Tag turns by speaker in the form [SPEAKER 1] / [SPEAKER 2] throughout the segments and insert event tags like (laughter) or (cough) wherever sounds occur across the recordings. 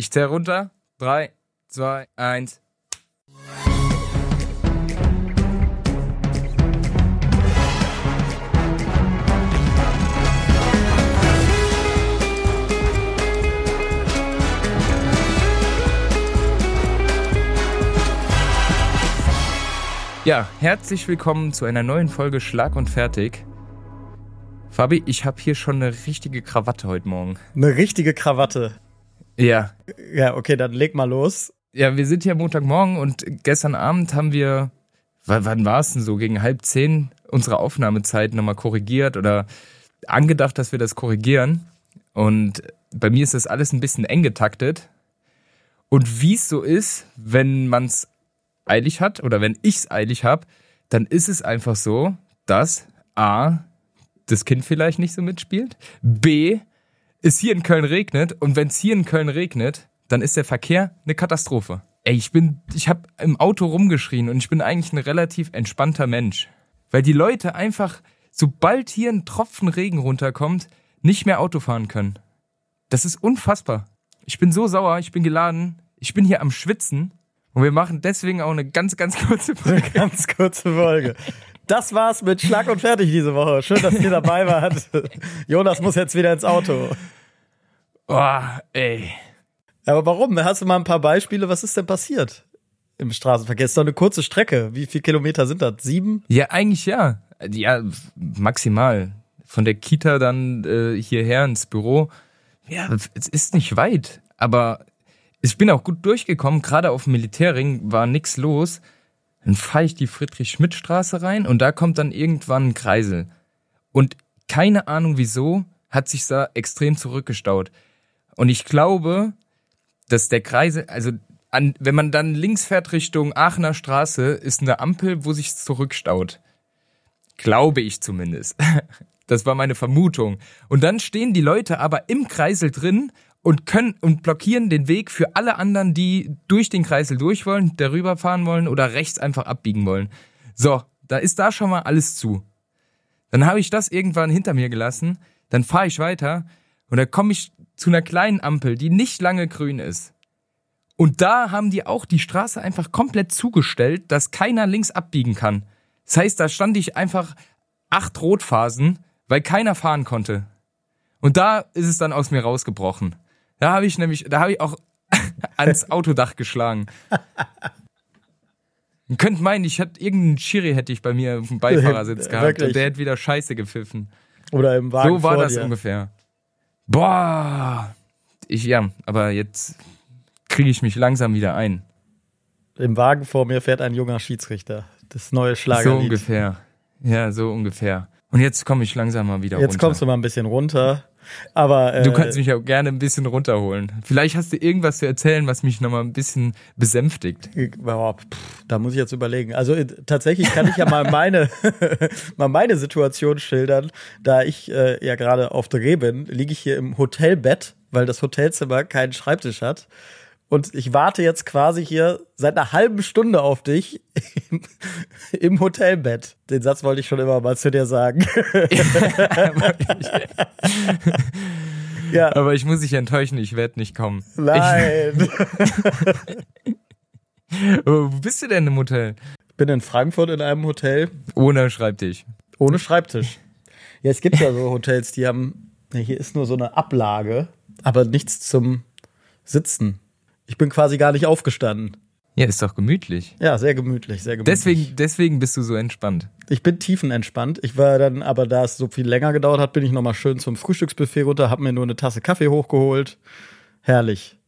[SPEAKER 1] Ich zähle runter. Drei, zwei, eins. Ja, herzlich willkommen zu einer neuen Folge Schlag und Fertig. Fabi, ich habe hier schon eine richtige Krawatte heute Morgen.
[SPEAKER 2] Eine richtige Krawatte.
[SPEAKER 1] Ja.
[SPEAKER 2] Ja, okay, dann leg mal los.
[SPEAKER 1] Ja, wir sind hier Montagmorgen und gestern Abend haben wir, wann war es denn so, gegen halb zehn unsere Aufnahmezeit nochmal korrigiert oder angedacht, dass wir das korrigieren. Und bei mir ist das alles ein bisschen eng getaktet. Und wie es so ist, wenn man es eilig hat oder wenn ich es eilig habe, dann ist es einfach so, dass A, das Kind vielleicht nicht so mitspielt, B, es hier in Köln regnet und wenn es hier in Köln regnet, dann ist der Verkehr eine Katastrophe. Ey, ich bin, ich habe im Auto rumgeschrien und ich bin eigentlich ein relativ entspannter Mensch. Weil die Leute einfach, sobald hier ein Tropfen Regen runterkommt, nicht mehr Auto fahren können. Das ist unfassbar. Ich bin so sauer, ich bin geladen, ich bin hier am Schwitzen und wir machen deswegen auch eine ganz, ganz kurze Folge. (laughs)
[SPEAKER 2] Eine ganz kurze Folge. Das war's mit Schlag und Fertig diese Woche. Schön, dass ihr dabei wart. (laughs) Jonas muss jetzt wieder ins Auto.
[SPEAKER 1] Oh, ey.
[SPEAKER 2] Aber warum? Hast du mal ein paar Beispiele? Was ist denn passiert im Straßenverkehr? Ist doch eine kurze Strecke. Wie viele Kilometer sind das? Sieben?
[SPEAKER 1] Ja, eigentlich ja. Ja, maximal. Von der Kita dann äh, hierher ins Büro. Ja, es ist nicht weit. Aber ich bin auch gut durchgekommen. Gerade auf dem Militärring war nix los. Dann fahre ich die Friedrich-Schmidt-Straße rein und da kommt dann irgendwann ein Kreisel. Und keine Ahnung wieso hat sich da extrem zurückgestaut. Und ich glaube, dass der Kreisel, also an, wenn man dann links fährt Richtung Aachener Straße, ist eine Ampel, wo sich zurückstaut. Glaube ich zumindest. (laughs) Das war meine Vermutung. Und dann stehen die Leute aber im Kreisel drin und können und blockieren den Weg für alle anderen, die durch den Kreisel durch wollen, darüber fahren wollen oder rechts einfach abbiegen wollen. So, da ist da schon mal alles zu. Dann habe ich das irgendwann hinter mir gelassen, dann fahre ich weiter und da komme ich zu einer kleinen Ampel, die nicht lange grün ist. Und da haben die auch die Straße einfach komplett zugestellt, dass keiner links abbiegen kann. Das heißt, da stand ich einfach acht Rotphasen, weil keiner fahren konnte. Und da ist es dann aus mir rausgebrochen. Da habe ich nämlich, da habe ich auch (laughs) ans Autodach geschlagen. Man könnte meinen, ich hätte irgendeinen Schiri hätte ich bei mir auf dem Beifahrersitz (laughs) gehabt Wirklich? und der hätte wieder Scheiße gepfiffen.
[SPEAKER 2] Oder im Wagen.
[SPEAKER 1] So war das
[SPEAKER 2] dir.
[SPEAKER 1] ungefähr. Boah. Ich, ja, aber jetzt kriege ich mich langsam wieder ein.
[SPEAKER 2] Im Wagen vor mir fährt ein junger Schiedsrichter. Das neue Schlagerlied.
[SPEAKER 1] So ungefähr. Ja, so ungefähr. Und jetzt komme ich langsam mal wieder
[SPEAKER 2] jetzt
[SPEAKER 1] runter.
[SPEAKER 2] Jetzt kommst du mal ein bisschen runter. Aber äh,
[SPEAKER 1] du kannst mich ja gerne ein bisschen runterholen. Vielleicht hast du irgendwas zu erzählen, was mich nochmal ein bisschen besänftigt.
[SPEAKER 2] da muss ich jetzt überlegen. Also äh, tatsächlich kann ich ja mal meine (laughs) mal meine Situation schildern. Da ich äh, ja gerade auf Dreh bin, liege ich hier im Hotelbett, weil das Hotelzimmer keinen Schreibtisch hat. Und ich warte jetzt quasi hier seit einer halben Stunde auf dich im, im Hotelbett. Den Satz wollte ich schon immer mal zu dir sagen. (laughs)
[SPEAKER 1] ja. Aber ich muss dich enttäuschen, ich werde nicht kommen.
[SPEAKER 2] Nein. (laughs)
[SPEAKER 1] wo bist du denn im Hotel?
[SPEAKER 2] Ich bin in Frankfurt in einem Hotel.
[SPEAKER 1] Ohne Schreibtisch.
[SPEAKER 2] Ohne Schreibtisch. Ja, es gibt ja so Hotels, die haben, hier ist nur so eine Ablage, aber nichts zum Sitzen. Ich bin quasi gar nicht aufgestanden.
[SPEAKER 1] Ja, ist doch gemütlich.
[SPEAKER 2] Ja, sehr gemütlich, sehr gemütlich.
[SPEAKER 1] Deswegen, deswegen bist du so entspannt.
[SPEAKER 2] Ich bin tiefenentspannt. Ich war dann, aber da es so viel länger gedauert hat, bin ich nochmal schön zum Frühstücksbuffet runter, hab mir nur eine Tasse Kaffee hochgeholt. Herrlich.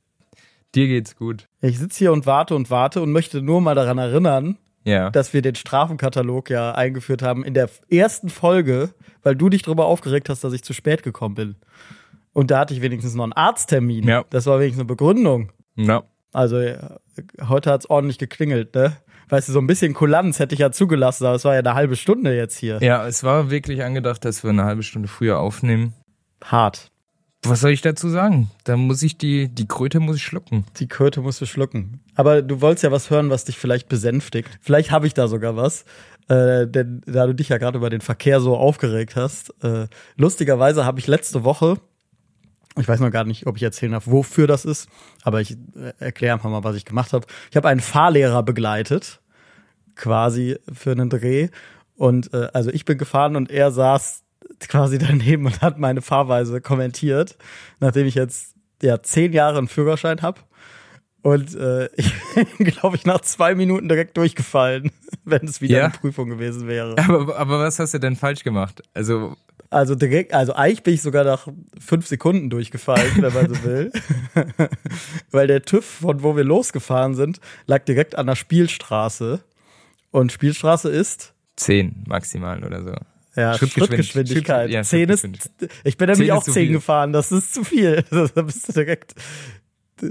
[SPEAKER 1] Dir geht's gut.
[SPEAKER 2] Ich sitze hier und warte und warte und möchte nur mal daran erinnern,
[SPEAKER 1] ja.
[SPEAKER 2] dass wir den Strafenkatalog ja eingeführt haben in der ersten Folge, weil du dich darüber aufgeregt hast, dass ich zu spät gekommen bin. Und da hatte ich wenigstens noch einen Arzttermin.
[SPEAKER 1] Ja.
[SPEAKER 2] Das war wenigstens eine Begründung.
[SPEAKER 1] Ja.
[SPEAKER 2] Also heute hat's ordentlich geklingelt, ne? Weißt du, so ein bisschen Kulanz hätte ich ja zugelassen, aber es war ja eine halbe Stunde jetzt hier.
[SPEAKER 1] Ja, es war wirklich angedacht, dass wir eine halbe Stunde früher aufnehmen.
[SPEAKER 2] Hart.
[SPEAKER 1] Was soll ich dazu sagen? Da muss ich die, die Kröte muss ich schlucken.
[SPEAKER 2] Die Kröte musst du schlucken. Aber du wolltest ja was hören, was dich vielleicht besänftigt. Vielleicht habe ich da sogar was. Äh, denn da du dich ja gerade über den Verkehr so aufgeregt hast. Äh, lustigerweise habe ich letzte Woche Ich weiß noch gar nicht, ob ich erzählen darf, wofür das ist, aber ich äh, erkläre einfach mal, was ich gemacht habe. Ich habe einen Fahrlehrer begleitet, quasi für einen Dreh. Und äh, also ich bin gefahren und er saß quasi daneben und hat meine Fahrweise kommentiert, nachdem ich jetzt ja zehn Jahre einen Führerschein habe. Und äh, (laughs) ich bin, glaube ich, nach zwei Minuten direkt durchgefallen, (laughs) wenn es wieder
[SPEAKER 1] Ja?
[SPEAKER 2] eine Prüfung gewesen wäre.
[SPEAKER 1] Aber, aber was hast du denn falsch gemacht? Also,
[SPEAKER 2] Also direkt, also eigentlich bin ich sogar nach fünf Sekunden durchgefallen, wenn man so (laughs) will. Weil der TÜV, von wo wir losgefahren sind, lag direkt an der Spielstraße. Und Spielstraße ist
[SPEAKER 1] zehn maximal oder so.
[SPEAKER 2] ja,
[SPEAKER 1] Schrittgeschwind-
[SPEAKER 2] Schrittgeschwindigkeit.
[SPEAKER 1] Schritt- ja,
[SPEAKER 2] Zehn ist, ich bin nämlich auch zehn
[SPEAKER 1] viel.
[SPEAKER 2] gefahren, das ist zu viel. (laughs) Da bist du direkt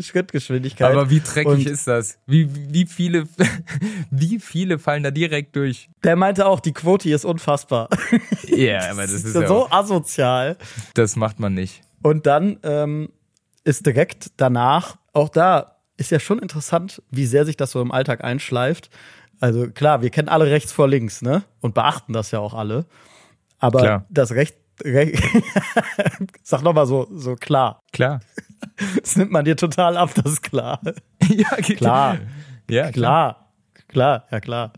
[SPEAKER 2] Schrittgeschwindigkeit.
[SPEAKER 1] Aber wie dreckig
[SPEAKER 2] Und
[SPEAKER 1] ist das? Wie, wie viele, (laughs) wie viele fallen da direkt durch?
[SPEAKER 2] der meinte auch, die Quote ist unfassbar.
[SPEAKER 1] Ja, aber das (laughs) ist ja
[SPEAKER 2] so asozial.
[SPEAKER 1] das macht man nicht.
[SPEAKER 2] Und dann ähm, ist direkt danach, auch da ist ja schon interessant, wie sehr sich das so im Alltag einschleift. Also klar, wir kennen alle rechts vor links, ne? Und beachten das ja auch alle. Aber
[SPEAKER 1] Klar.
[SPEAKER 2] das Recht (laughs) sag noch mal so, so klar.
[SPEAKER 1] Klar. (laughs)
[SPEAKER 2] Das nimmt man dir total ab, das ist klar. (laughs)
[SPEAKER 1] ja,
[SPEAKER 2] Klar.
[SPEAKER 1] Ja, klar.
[SPEAKER 2] Klar. Klar, ja klar.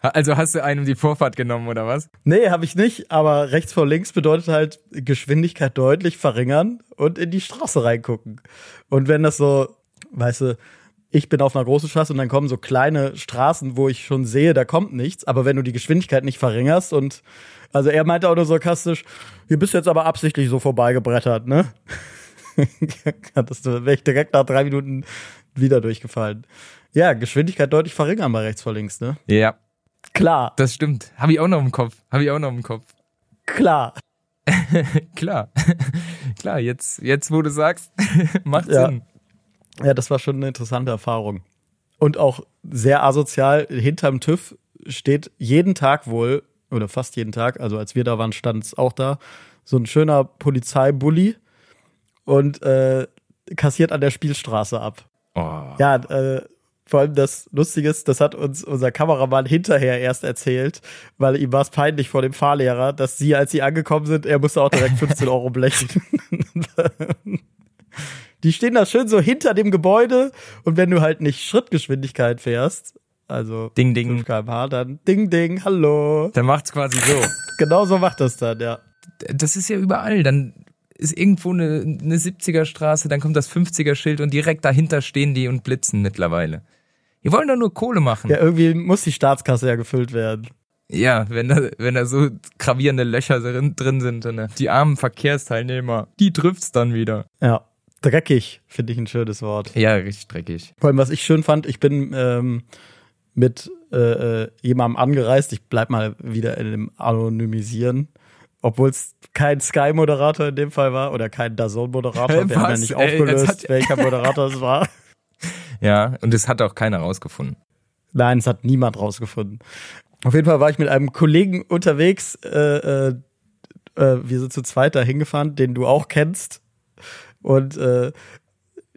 [SPEAKER 1] Also hast du einem die Vorfahrt genommen oder was?
[SPEAKER 2] Nee, habe ich nicht, aber rechts vor links bedeutet halt Geschwindigkeit deutlich verringern und in die Straße reingucken. Und wenn das so, weißt du, ich bin auf einer großen Straße und dann kommen so kleine Straßen, wo ich schon sehe, da kommt nichts, aber wenn du die Geschwindigkeit nicht verringerst und also er meinte auch nur sarkastisch, hier bist jetzt aber absichtlich so vorbeigebrettert, ne? (laughs) das wäre ich direkt nach drei Minuten wieder durchgefallen. Ja, Geschwindigkeit deutlich verringern bei rechts vor links, ne?
[SPEAKER 1] Ja,
[SPEAKER 2] Klar,
[SPEAKER 1] das stimmt. Habe ich auch noch im Kopf. Habe ich auch noch im Kopf.
[SPEAKER 2] klar. (laughs)
[SPEAKER 1] Klar. (laughs) Klar, jetzt, jetzt wo du sagst, macht
[SPEAKER 2] Ja.
[SPEAKER 1] Sinn.
[SPEAKER 2] Ja, das war schon eine interessante Erfahrung. Und auch sehr asozial, hinterm TÜV steht jeden Tag wohl, oder fast jeden Tag, also als wir da waren, stand es auch da, so ein schöner Polizeibully und äh, kassiert an der Spielstraße ab.
[SPEAKER 1] Oh.
[SPEAKER 2] Ja, äh, vor allem das Lustige ist, das hat uns unser Kameramann hinterher erst erzählt, weil ihm war es peinlich vor dem Fahrlehrer, dass sie, als sie angekommen sind, er musste auch direkt 15 Euro blechen. (laughs) (laughs) Die stehen da schön so hinter dem Gebäude und wenn du halt nicht Schrittgeschwindigkeit fährst, also
[SPEAKER 1] Ding, ding.
[SPEAKER 2] 5 km/h, dann ding, ding, hallo.
[SPEAKER 1] Dann macht's quasi so.
[SPEAKER 2] Genau so macht das dann, ja.
[SPEAKER 1] Das ist ja überall. Dann ist irgendwo eine, eine 70er Straße, dann kommt das 50er Schild und direkt dahinter stehen die und blitzen mittlerweile. Die wollen doch nur Kohle machen.
[SPEAKER 2] Ja, irgendwie muss die Staatskasse ja gefüllt werden.
[SPEAKER 1] Ja, wenn da, wenn da so gravierende Löcher drin, drin sind, dann, die armen Verkehrsteilnehmer, die trifft's dann wieder.
[SPEAKER 2] Ja. Dreckig, finde ich ein schönes Wort.
[SPEAKER 1] Ja, richtig dreckig.
[SPEAKER 2] Vor allem, was ich schön fand, ich bin ähm, mit äh, äh, jemandem angereist. Ich bleib mal wieder in dem Anonymisieren. Obwohl es kein Sky-Moderator in dem Fall war oder kein Dazone-Moderator. (laughs) Wir haben ja nicht
[SPEAKER 1] Ey,
[SPEAKER 2] aufgelöst,
[SPEAKER 1] hat-
[SPEAKER 2] welcher Moderator es war. (laughs)
[SPEAKER 1] Ja, und das hat auch keiner rausgefunden.
[SPEAKER 2] Nein, es hat niemand rausgefunden. Auf jeden Fall war ich mit einem Kollegen unterwegs. Äh, äh, äh, wir sind zu zweit da hingefahren, den du auch kennst. Und äh,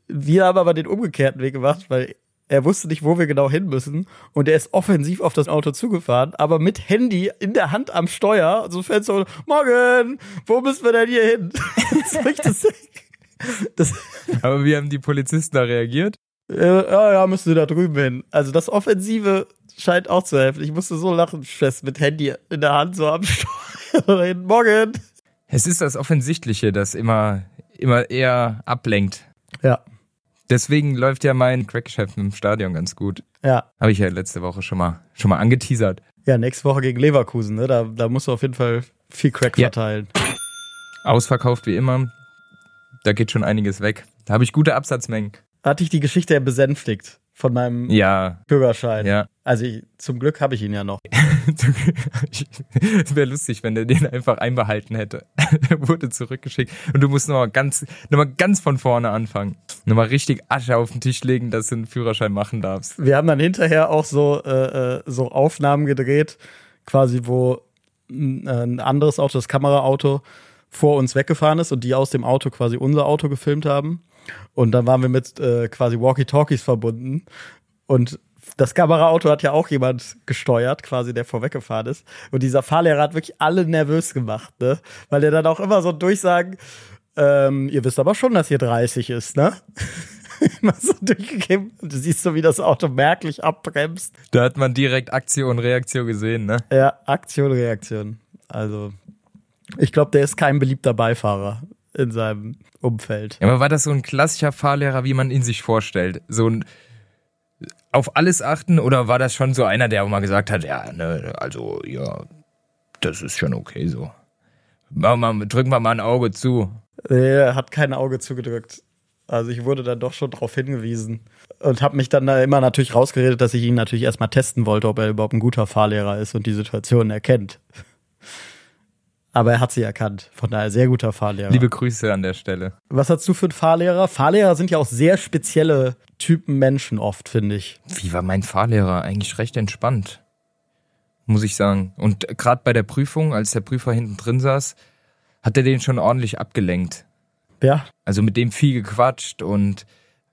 [SPEAKER 2] wir haben aber den umgekehrten Weg gemacht, weil er wusste nicht, wo wir genau hin müssen. Und er ist offensiv auf das Auto zugefahren, aber mit Handy in der Hand am Steuer. So Fenster und Morgen, wo müssen wir denn hier hin? (laughs) Das, das,
[SPEAKER 1] Aber wie haben die Polizisten da reagiert?
[SPEAKER 2] äh, ja, ja, müssen Sie da drüben hin. Also das Offensive scheint auch zu helfen. Ich musste so lachen, fest mit Handy in der Hand, so am (laughs) Steuer. hin. Morgen.
[SPEAKER 1] Es ist das Offensichtliche, das immer, immer eher ablenkt.
[SPEAKER 2] Ja,
[SPEAKER 1] Deswegen läuft ja mein Crackgeschäft im Stadion ganz gut.
[SPEAKER 2] ja.
[SPEAKER 1] Habe ich ja letzte Woche schon mal, schon mal angeteasert.
[SPEAKER 2] Ja, nächste Woche gegen Leverkusen, ne? Da, da musst du auf jeden Fall viel Crack
[SPEAKER 1] Ja.
[SPEAKER 2] verteilen.
[SPEAKER 1] Ausverkauft wie immer. Da geht schon einiges weg. Da habe ich gute Absatzmengen.
[SPEAKER 2] Hatte ich die Geschichte ja besänftigt von meinem
[SPEAKER 1] Ja,
[SPEAKER 2] Bürgerschein.
[SPEAKER 1] ja.
[SPEAKER 2] Also ich, zum Glück habe ich ihn ja noch. (laughs) (laughs)
[SPEAKER 1] Es wäre lustig, wenn der den einfach einbehalten hätte. Der (laughs) wurde zurückgeschickt und du musst nochmal ganz, noch mal ganz von vorne anfangen. Nochmal richtig Asche auf den Tisch legen, dass du einen Führerschein machen darfst.
[SPEAKER 2] Wir haben dann hinterher auch so, äh, äh, so Aufnahmen gedreht, quasi wo ein, ein anderes Auto, das Kameraauto, vor uns weggefahren ist und die aus dem Auto quasi unser Auto gefilmt haben. Und dann waren wir mit äh, quasi Walkie-Talkies verbunden. Und das Kameraauto hat ja auch jemand gesteuert, quasi, der vorweggefahren ist. Und dieser Fahrlehrer hat wirklich alle nervös gemacht, ne? Weil er dann auch immer so Durchsagen ähm, ihr wisst aber schon, dass hier 30 ist, ne? (laughs) Immer so durchgegeben. Du siehst so, wie das Auto merklich abbremst.
[SPEAKER 1] Da hat man direkt Aktion und Reaktion gesehen, ne?
[SPEAKER 2] Ja, Aktion, Reaktion. Also, ich glaube, der ist kein beliebter Beifahrer in seinem Umfeld.
[SPEAKER 1] Ja, aber war das so ein klassischer Fahrlehrer, wie man ihn sich vorstellt? So ein auf alles achten oder war das schon so einer, der auch mal gesagt hat, ja, ne, also ja, das ist schon okay so. Machen wir, drücken wir mal ein Auge zu.
[SPEAKER 2] Er hat kein Auge zugedrückt. Also ich wurde dann doch schon darauf hingewiesen und habe mich dann da immer natürlich rausgeredet, dass ich ihn natürlich erstmal testen wollte, ob er überhaupt ein guter Fahrlehrer ist und die Situation erkennt. Aber er hat sie erkannt. Von daher sehr guter Fahrlehrer.
[SPEAKER 1] Liebe Grüße an der Stelle.
[SPEAKER 2] Was hast du für einen Fahrlehrer? Fahrlehrer sind ja auch sehr spezielle Typen Menschen oft, finde ich.
[SPEAKER 1] Wie war mein Fahrlehrer? Eigentlich recht entspannt, muss ich sagen. Und gerade bei der Prüfung, als der Prüfer hinten drin saß, hat er den schon ordentlich abgelenkt.
[SPEAKER 2] Ja.
[SPEAKER 1] Also mit dem viel gequatscht und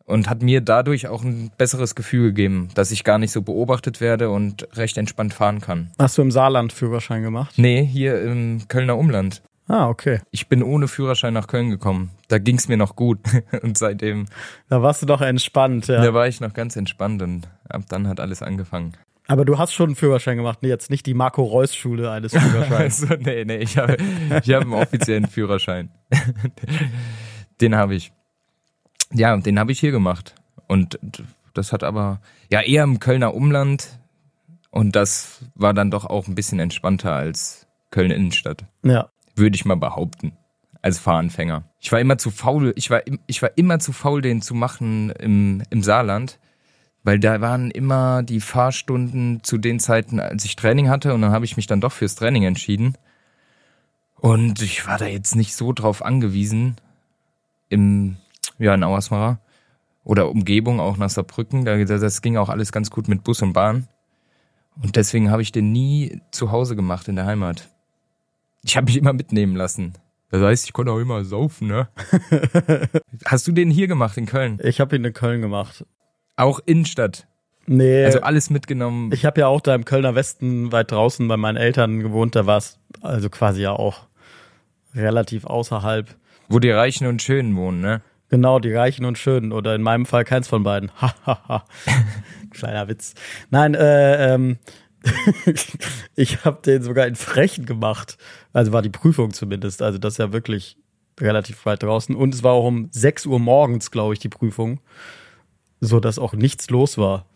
[SPEAKER 1] und hat mir dadurch auch ein besseres Gefühl gegeben, dass ich gar nicht so beobachtet werde und recht entspannt fahren kann.
[SPEAKER 2] Hast du im Saarland Führerschein gemacht?
[SPEAKER 1] Nee, hier im Kölner Umland.
[SPEAKER 2] Ah, okay.
[SPEAKER 1] Ich bin ohne Führerschein nach Köln gekommen. Da ging's mir noch gut. (laughs) und seitdem.
[SPEAKER 2] Da warst du doch entspannt, ja.
[SPEAKER 1] Da war ich noch ganz entspannt und ab dann hat alles angefangen.
[SPEAKER 2] Aber du hast schon einen Führerschein gemacht, nee, jetzt nicht die Marco Reus Schule eines Führerscheins. (laughs)
[SPEAKER 1] also, nee, nee, ich habe ich hab einen offiziellen Führerschein. (laughs) Den habe ich. Ja, den habe ich hier gemacht. Und das hat aber, ja, eher im Kölner Umland. Und das war dann doch auch ein bisschen entspannter als Köln Innenstadt.
[SPEAKER 2] Ja.
[SPEAKER 1] Würde ich mal behaupten. Als Fahranfänger. Ich war immer zu faul, ich war, ich war immer zu faul, den zu machen im, im Saarland. Weil da waren immer die Fahrstunden zu den Zeiten, als ich Training hatte. Und dann habe ich mich dann doch fürs Training entschieden. Und ich war da jetzt nicht so drauf angewiesen, im ja, in Auersmacher oder Umgebung, auch nach Saarbrücken. Da, das ging auch alles ganz gut mit Bus und Bahn. Und deswegen habe ich den nie zu Hause gemacht in der Heimat. Ich habe mich immer mitnehmen lassen. Das heißt, ich konnte auch immer saufen, ne? (laughs) Hast du den hier gemacht in Köln?
[SPEAKER 2] Ich habe ihn in Köln gemacht.
[SPEAKER 1] Auch Innenstadt?
[SPEAKER 2] Nee.
[SPEAKER 1] Also alles mitgenommen.
[SPEAKER 2] Ich habe ja auch da im Kölner Westen weit draußen bei meinen Eltern gewohnt. Da war es also quasi ja auch relativ außerhalb.
[SPEAKER 1] Wo die Reichen und Schönen wohnen, ne?
[SPEAKER 2] Genau, die Reichen und Schönen. Oder in meinem Fall keins von beiden. (laughs) Kleiner Witz. Nein, äh, ähm, (laughs) ich habe den sogar in Frechen gemacht. Also war die Prüfung zumindest. Also das ist ja wirklich relativ weit draußen. Und es war auch um 6 Uhr morgens, glaube ich, die Prüfung. So dass auch nichts los war.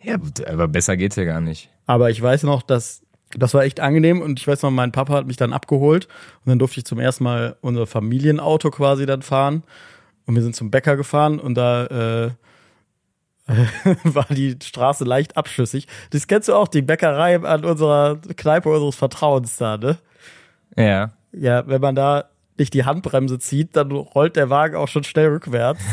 [SPEAKER 1] Ja, aber besser geht's ja gar nicht.
[SPEAKER 2] Aber ich weiß noch, dass das war echt angenehm und ich weiß noch, mein Papa hat mich dann abgeholt und dann durfte ich zum ersten Mal unser Familienauto quasi dann fahren und wir sind zum Bäcker gefahren und da äh, (laughs) war die Straße leicht abschüssig. Das kennst du auch, die Bäckerei an unserer Kneipe unseres Vertrauens da, ne?
[SPEAKER 1] Ja.
[SPEAKER 2] Ja, wenn man da nicht die Handbremse zieht, dann rollt der Wagen auch schon schnell rückwärts. (laughs)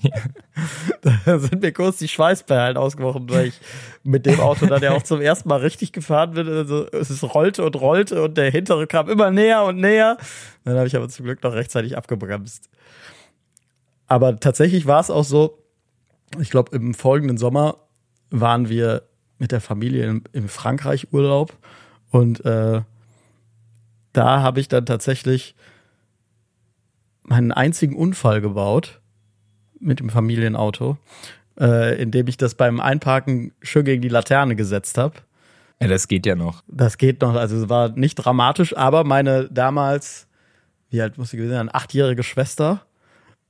[SPEAKER 2] Ja. (laughs) Da sind mir kurz die Schweißperlen ausgebrochen, weil ich mit dem Auto dann ja auch zum ersten Mal richtig gefahren bin. Also es rollte und rollte und der hintere kam immer näher und näher. Dann habe ich aber zum Glück noch rechtzeitig abgebremst. Aber tatsächlich war es auch so, ich glaube, im folgenden Sommer waren wir mit der Familie im, im Frankreich Urlaub und äh, da habe ich dann tatsächlich meinen einzigen Unfall gebaut mit dem Familienauto, äh, indem ich das beim Einparken schön gegen die Laterne gesetzt habe.
[SPEAKER 1] Ja, das geht ja noch.
[SPEAKER 2] Das geht noch. Also es war nicht dramatisch, aber meine damals, wie alt muss sie gewesen sein, achtjährige Schwester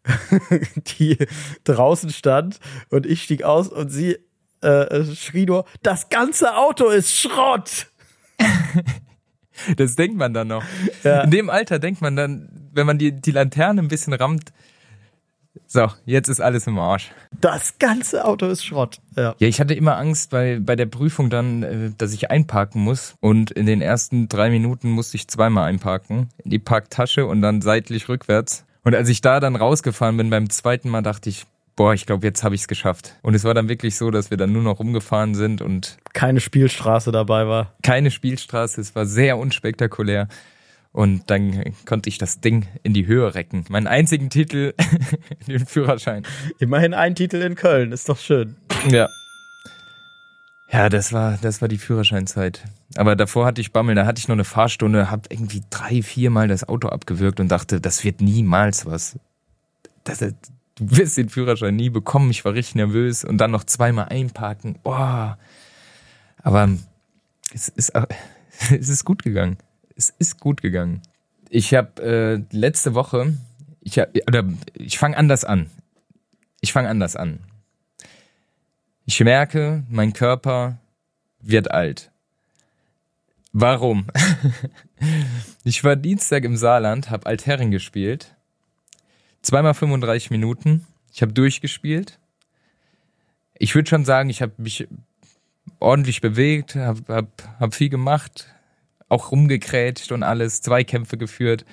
[SPEAKER 2] (laughs) die draußen stand und ich stieg aus und sie äh, schrie nur, das ganze Auto ist Schrott. (laughs)
[SPEAKER 1] das denkt man dann noch. Ja. In dem Alter denkt man dann, wenn man die, die Laterne ein bisschen rammt, so, jetzt ist alles im Arsch.
[SPEAKER 2] Das ganze Auto ist Schrott. Ja,
[SPEAKER 1] ja ich hatte immer Angst bei, bei der Prüfung dann, äh, dass ich einparken muss. Und in den ersten drei Minuten musste ich zweimal einparken. In die Parktasche und dann seitlich rückwärts. Und als ich da dann rausgefahren bin beim zweiten Mal, dachte ich, boah, ich glaube, jetzt habe ich es geschafft. Und es war dann wirklich so, dass wir dann nur noch rumgefahren sind und
[SPEAKER 2] keine Spielstraße dabei war.
[SPEAKER 1] Keine Spielstraße, es war sehr unspektakulär. Und dann konnte ich das Ding in die Höhe recken. Meinen einzigen Titel, (laughs) den Führerschein.
[SPEAKER 2] Immerhin ein Titel in Köln, ist doch schön.
[SPEAKER 1] Ja. Ja, das war, das war die Führerscheinzeit. Aber davor hatte ich Bammel, da hatte ich noch eine Fahrstunde, hab irgendwie drei, viermal das Auto abgewürgt und dachte, das wird niemals was. Das, du wirst den Führerschein nie bekommen. Ich war richtig nervös und dann noch zweimal einparken. Boah. Aber es ist, (laughs) es ist gut gegangen. Es ist gut gegangen. Ich habe äh, letzte Woche, ich ich fange anders an. Ich fange anders an. Ich merke, mein Körper wird alt. Warum? (laughs) ich war Dienstag im Saarland, habe Altherren gespielt. Zweimal 35 Minuten. Ich habe durchgespielt. Ich würde schon sagen, ich habe mich ordentlich bewegt, habe hab, hab viel gemacht, auch rumgekrätscht und alles, Zweikämpfe geführt.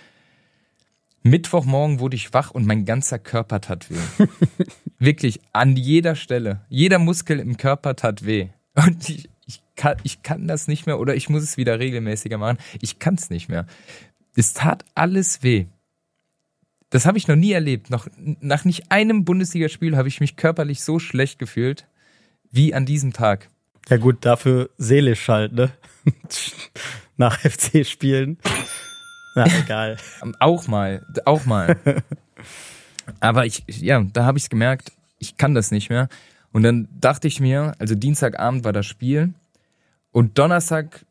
[SPEAKER 1] Mittwochmorgen wurde ich wach und mein ganzer Körper tat weh. (laughs) Wirklich an jeder Stelle. Jeder Muskel im Körper tat weh. Und ich, ich, kann, ich kann das nicht mehr oder ich muss es wieder regelmäßiger machen. Ich kann es nicht mehr. Es tat alles weh. Das habe ich noch nie erlebt. Noch, nach nicht einem Bundesligaspiel habe ich mich körperlich so schlecht gefühlt wie an diesem Tag.
[SPEAKER 2] Ja gut, dafür seelisch halt, ne? (laughs) Nach FC-Spielen. Na, (laughs) egal.
[SPEAKER 1] auch mal, auch mal. (laughs) Aber ich, ja, da habe ich es gemerkt, ich kann das nicht mehr. Und dann dachte ich mir, also Dienstagabend war das Spiel und Donnerstag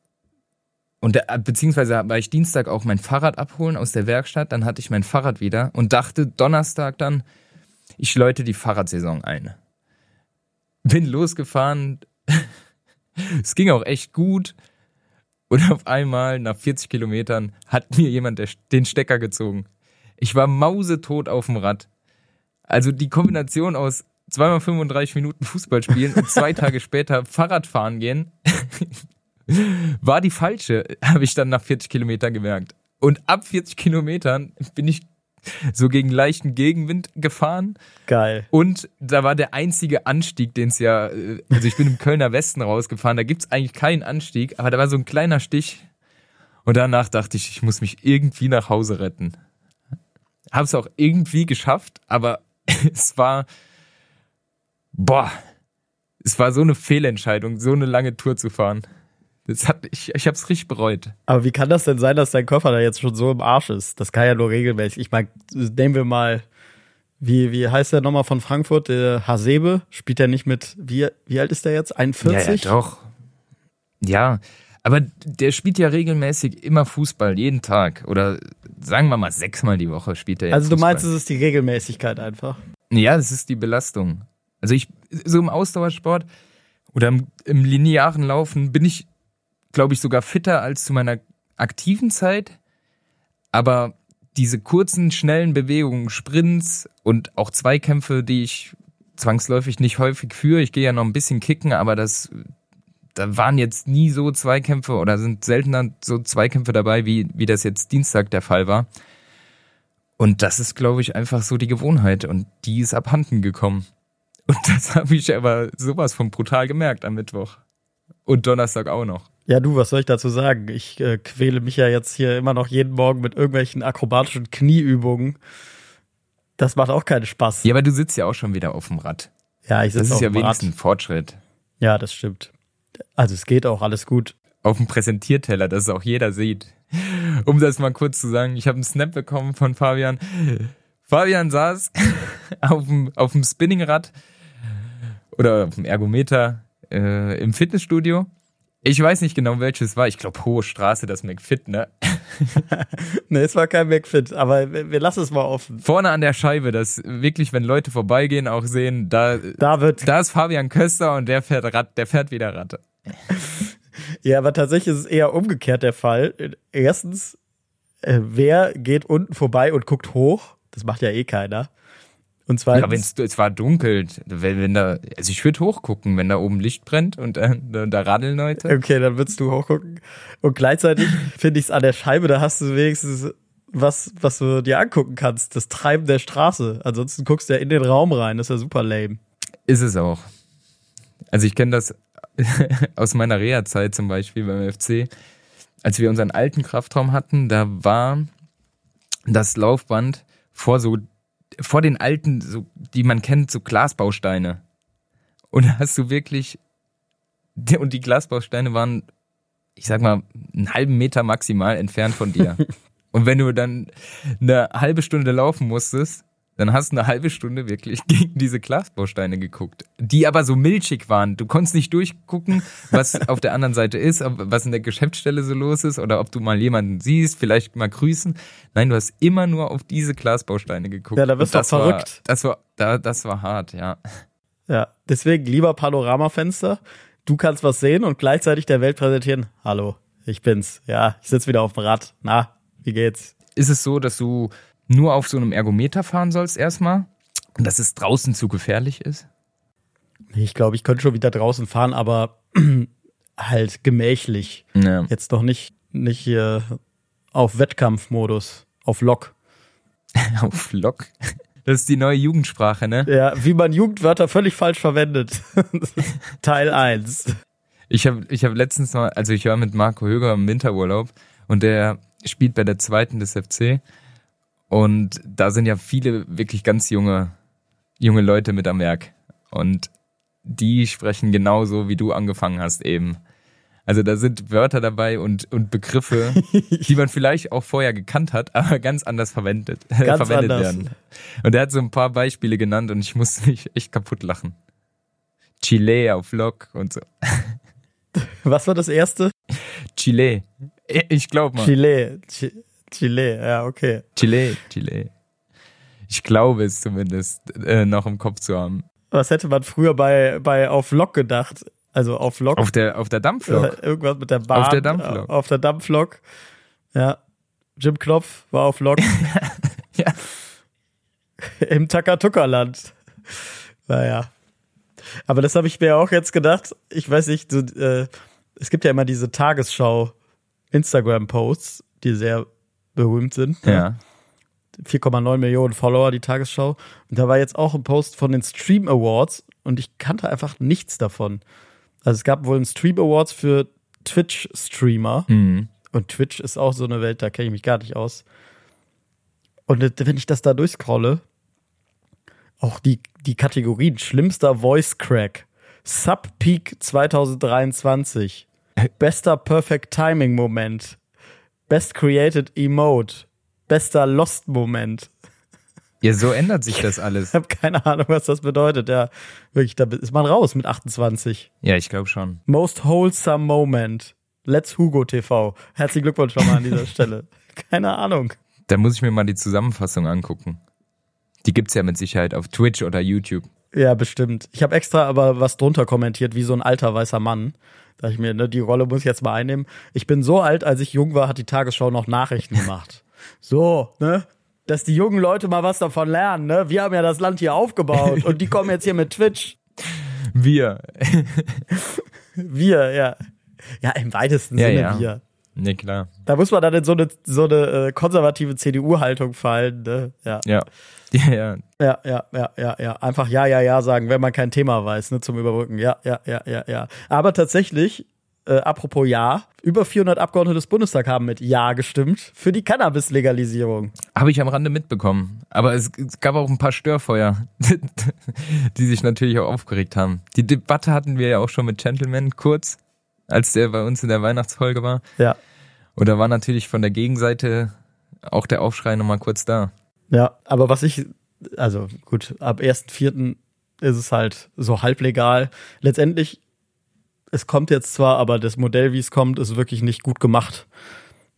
[SPEAKER 1] und der, beziehungsweise war ich Dienstag auch mein Fahrrad abholen aus der Werkstatt, dann hatte ich mein Fahrrad wieder und dachte Donnerstag dann, ich läute die Fahrradsaison ein. Bin losgefahren, (laughs) es ging auch echt gut. Und auf einmal, nach 40 Kilometern, hat mir jemand den Stecker gezogen. Ich war mausetot auf dem Rad. Also die Kombination aus zweimal 35 Minuten Fußball spielen und zwei (laughs) Tage später Fahrrad fahren gehen, (laughs) war die falsche, habe ich dann nach 40 Kilometern gemerkt. Und ab 40 Kilometern bin ich so gegen leichten Gegenwind gefahren.
[SPEAKER 2] Geil.
[SPEAKER 1] Und da war der einzige Anstieg, den es ja, äh, also ich bin im Kölner Westen rausgefahren, da gibt's eigentlich keinen Anstieg, aber da war so ein kleiner Stich. Und danach dachte ich, ich muss mich irgendwie nach Hause retten. Hab's auch irgendwie geschafft, aber (laughs) es war, boah, es war so eine Fehlentscheidung, so eine lange Tour zu fahren. Das hat, ich, ich habe es richtig bereut.
[SPEAKER 2] Aber wie kann das denn sein, dass dein Körper da jetzt schon so im Arsch ist? Das kann ja nur regelmäßig. Ich meine, nehmen wir mal, wie, wie heißt der nochmal von Frankfurt? Der Hasebe? Spielt der nicht mit, wie, wie alt ist der jetzt? 41?
[SPEAKER 1] Ja, ja, doch. Ja, aber der spielt ja regelmäßig immer Fußball, jeden Tag. Oder sagen wir mal sechsmal die Woche spielt er jetzt
[SPEAKER 2] Also du
[SPEAKER 1] Fußball.
[SPEAKER 2] meinst, es ist die Regelmäßigkeit einfach?
[SPEAKER 1] Ja, es ist die Belastung. Also ich, so im Ausdauersport oder im, im linearen Laufen bin ich glaube ich, sogar fitter als zu meiner aktiven Zeit. Aber diese kurzen, schnellen Bewegungen, Sprints und auch Zweikämpfe, die ich zwangsläufig nicht häufig führe. Ich gehe ja noch ein bisschen kicken, aber das, da waren jetzt nie so Zweikämpfe oder sind seltener so Zweikämpfe dabei, wie, wie das jetzt Dienstag der Fall war. Und das ist, glaube ich, einfach so die Gewohnheit und die ist abhanden gekommen. Und (laughs) das habe ich aber sowas von brutal gemerkt am Mittwoch. Und Donnerstag auch noch.
[SPEAKER 2] Ja, du, was soll ich dazu sagen? Ich äh, quäle mich ja jetzt hier immer noch jeden Morgen mit irgendwelchen akrobatischen Knieübungen. Das macht auch keinen Spaß.
[SPEAKER 1] Ja, aber du sitzt ja auch schon wieder auf dem Rad.
[SPEAKER 2] Ja, ich sitze
[SPEAKER 1] Das ist
[SPEAKER 2] auf
[SPEAKER 1] ja
[SPEAKER 2] dem
[SPEAKER 1] wenigstens
[SPEAKER 2] Rad.
[SPEAKER 1] ein Fortschritt.
[SPEAKER 2] Ja, das stimmt. Also es geht auch alles gut.
[SPEAKER 1] Auf dem Präsentierteller, dass es auch jeder sieht. Um das mal kurz zu sagen, ich habe einen Snap bekommen von Fabian. Fabian saß (laughs) auf dem, auf dem Spinningrad oder auf dem Ergometer äh, im Fitnessstudio. Ich weiß nicht genau, welches war. Ich glaube, Hohe Straße, das McFit, ne? (laughs)
[SPEAKER 2] Ne, es war kein McFit, aber wir, lassen es mal offen.
[SPEAKER 1] Vorne an der Scheibe, dass wirklich, wenn Leute vorbeigehen, auch sehen, da,
[SPEAKER 2] Da wird,
[SPEAKER 1] da ist Fabian Köster und der fährt Rad, der fährt wieder Rad.
[SPEAKER 2] ja, aber tatsächlich ist es eher umgekehrt der Fall. Erstens, äh, wer geht unten vorbei und guckt hoch? Das macht ja eh keiner. Und
[SPEAKER 1] Ja,
[SPEAKER 2] zweitens,
[SPEAKER 1] wenn's, es war dunkel, wenn, wenn da, also ich würde hochgucken, wenn da oben Licht brennt und äh, da, da radeln Leute.
[SPEAKER 2] okay, dann würdest du hochgucken. Und gleichzeitig finde ich es an der Scheibe, da hast du wenigstens was, was du dir angucken kannst. Das Treiben der Straße. Ansonsten guckst du ja in den Raum rein. Das ist ja super lame.
[SPEAKER 1] Ist es auch. Also ich kenne das (laughs) aus meiner Reha-Zeit zum Beispiel beim FC. Als wir unseren alten Kraftraum hatten, da war das Laufband vor so, vor den alten, so, die man kennt, so Glasbausteine. Und da hast du wirklich (laughs) Und die Glasbausteine waren, ich sag mal, einen halben Meter maximal entfernt von dir. (laughs) und wenn du dann eine halbe Stunde laufen musstest, dann hast du eine halbe Stunde wirklich (laughs) gegen diese Glasbausteine geguckt, die aber so milchig waren. Du konntest nicht durchgucken, was (laughs) auf der anderen Seite ist, was in der Geschäftsstelle so los ist oder ob du mal jemanden siehst, vielleicht mal grüßen. Nein, du hast immer nur auf diese Glasbausteine geguckt.
[SPEAKER 2] Ja, da wirst du verrückt.
[SPEAKER 1] War, das war, da, das war hart, ja.
[SPEAKER 2] Ja, deswegen lieber Panoramafenster. Du kannst was sehen und gleichzeitig der Welt präsentieren. Hallo, ich bin's. Ja, ich sitze wieder auf dem Rad. Na, wie geht's?
[SPEAKER 1] Ist es so, dass du nur auf so einem Ergometer fahren sollst erstmal und dass es draußen zu gefährlich ist?
[SPEAKER 2] Ich glaube, ich könnte schon wieder draußen fahren, aber (clears throat) halt gemächlich. Ja. Jetzt doch nicht, nicht hier auf Wettkampfmodus, auf Lock. (laughs)
[SPEAKER 1] auf Lock? Das ist die neue Jugendsprache, ne?
[SPEAKER 2] Ja, wie man Jugendwörter völlig falsch verwendet. (laughs) Teil 1.
[SPEAKER 1] Ich habe ich hab letztens mal, also ich war mit Marco Höger im Winterurlaub und der spielt bei der zweiten des FC und da sind ja viele wirklich ganz junge, junge Leute mit am Werk. Und die sprechen genauso, wie du angefangen hast eben. Also da sind Wörter dabei und, und Begriffe, (laughs) die man vielleicht auch vorher gekannt hat, aber ganz anders verwendet, ganz verwendet anders. werden. Und er hat so ein paar Beispiele genannt und ich musste mich echt kaputt lachen. Chile auf Lock und so.
[SPEAKER 2] Was war das erste?
[SPEAKER 1] Chile. Ich glaube mal.
[SPEAKER 2] Chile. Chile, ja, okay.
[SPEAKER 1] Chile, Chile. Ich glaube es zumindest äh, noch im Kopf zu haben.
[SPEAKER 2] Was hätte man früher bei, bei auf Lok gedacht? Also auf Lok.
[SPEAKER 1] Auf der, auf der Dampflok.
[SPEAKER 2] Äh, (laughs) irgendwas mit der Bahn.
[SPEAKER 1] Auf der Dampflok.
[SPEAKER 2] Auf der Dampflok. Ja. Jim Knopf war auf Lok. (laughs)
[SPEAKER 1] ja. (laughs)
[SPEAKER 2] Im Takatuka-Land. Naja. Aber das habe ich mir auch jetzt gedacht. Ich weiß nicht, so, äh, es gibt ja immer diese Tagesschau Instagram-Posts, die sehr berühmt sind.
[SPEAKER 1] Ja.
[SPEAKER 2] 4,9 Millionen Follower, die Tagesschau. Und da war jetzt auch ein Post von den Stream Awards und ich kannte einfach nichts davon. Also es gab wohl einen Stream Awards für Twitch-Streamer.
[SPEAKER 1] Mhm.
[SPEAKER 2] Und Twitch ist auch so eine Welt, da kenne ich mich gar nicht aus. Und wenn ich das da durchscrolle, auch die, die Kategorien, schlimmster Voice Crack, Sub Peak 2023, bester Perfect Timing Moment, Best Created Emote. Bester Lost-Moment.
[SPEAKER 1] Ja, so ändert sich das (laughs) alles.
[SPEAKER 2] Ich habe keine Ahnung, was das bedeutet. Ja, wirklich, da ist man raus mit 28.
[SPEAKER 1] Ja, ich glaube schon.
[SPEAKER 2] Most Wholesome Moment. Let's Hugo TV. Herzlichen Glückwunsch schon mal an dieser (laughs) Stelle. Keine Ahnung.
[SPEAKER 1] Da muss ich mir mal die Zusammenfassung angucken. Die gibt's ja mit Sicherheit auf Twitch oder YouTube.
[SPEAKER 2] Ja, bestimmt. Ich habe extra aber was drunter kommentiert, wie so ein alter weißer Mann. Da ich mir, ne, die Rolle muss ich jetzt mal einnehmen. Ich bin so alt, als ich jung war, hat die Tagesschau noch Nachrichten gemacht. so, ne? Dass die jungen Leute mal was davon lernen, ne? Wir haben ja das Land hier aufgebaut und die (laughs) kommen jetzt hier mit Twitch.
[SPEAKER 1] Wir.
[SPEAKER 2] wir, ja. Ja, im weitesten
[SPEAKER 1] ja,
[SPEAKER 2] Sinne
[SPEAKER 1] ja.
[SPEAKER 2] wir.
[SPEAKER 1] Ne, klar.
[SPEAKER 2] Da muss man dann in so eine, so eine äh, konservative CDU-Haltung fallen, ne? Ja.
[SPEAKER 1] Ja. (laughs) Ja, ja.
[SPEAKER 2] Ja, ja, ja, ja, ja. Einfach ja, ja, ja sagen, wenn man kein Thema weiß, ne, zum Überbrücken. Ja, ja, ja, ja, ja. Aber tatsächlich, äh, apropos Ja, über 400 Abgeordnete des Bundestags haben mit Ja gestimmt für die Cannabis-Legalisierung.
[SPEAKER 1] Habe ich am Rande mitbekommen. Aber es, es gab auch ein paar Störfeuer, (laughs) die sich natürlich auch aufgeregt haben. Die Debatte hatten wir ja auch schon mit Gentleman kurz, als der bei uns in der Weihnachtsfolge war.
[SPEAKER 2] Ja.
[SPEAKER 1] Und da war natürlich von der Gegenseite auch der Aufschrei nochmal kurz da.
[SPEAKER 2] Ja, aber was ich, also gut, ab 1.4. ist es halt so halblegal. Letztendlich, es kommt jetzt zwar, aber das Modell, wie es kommt, ist wirklich nicht gut gemacht.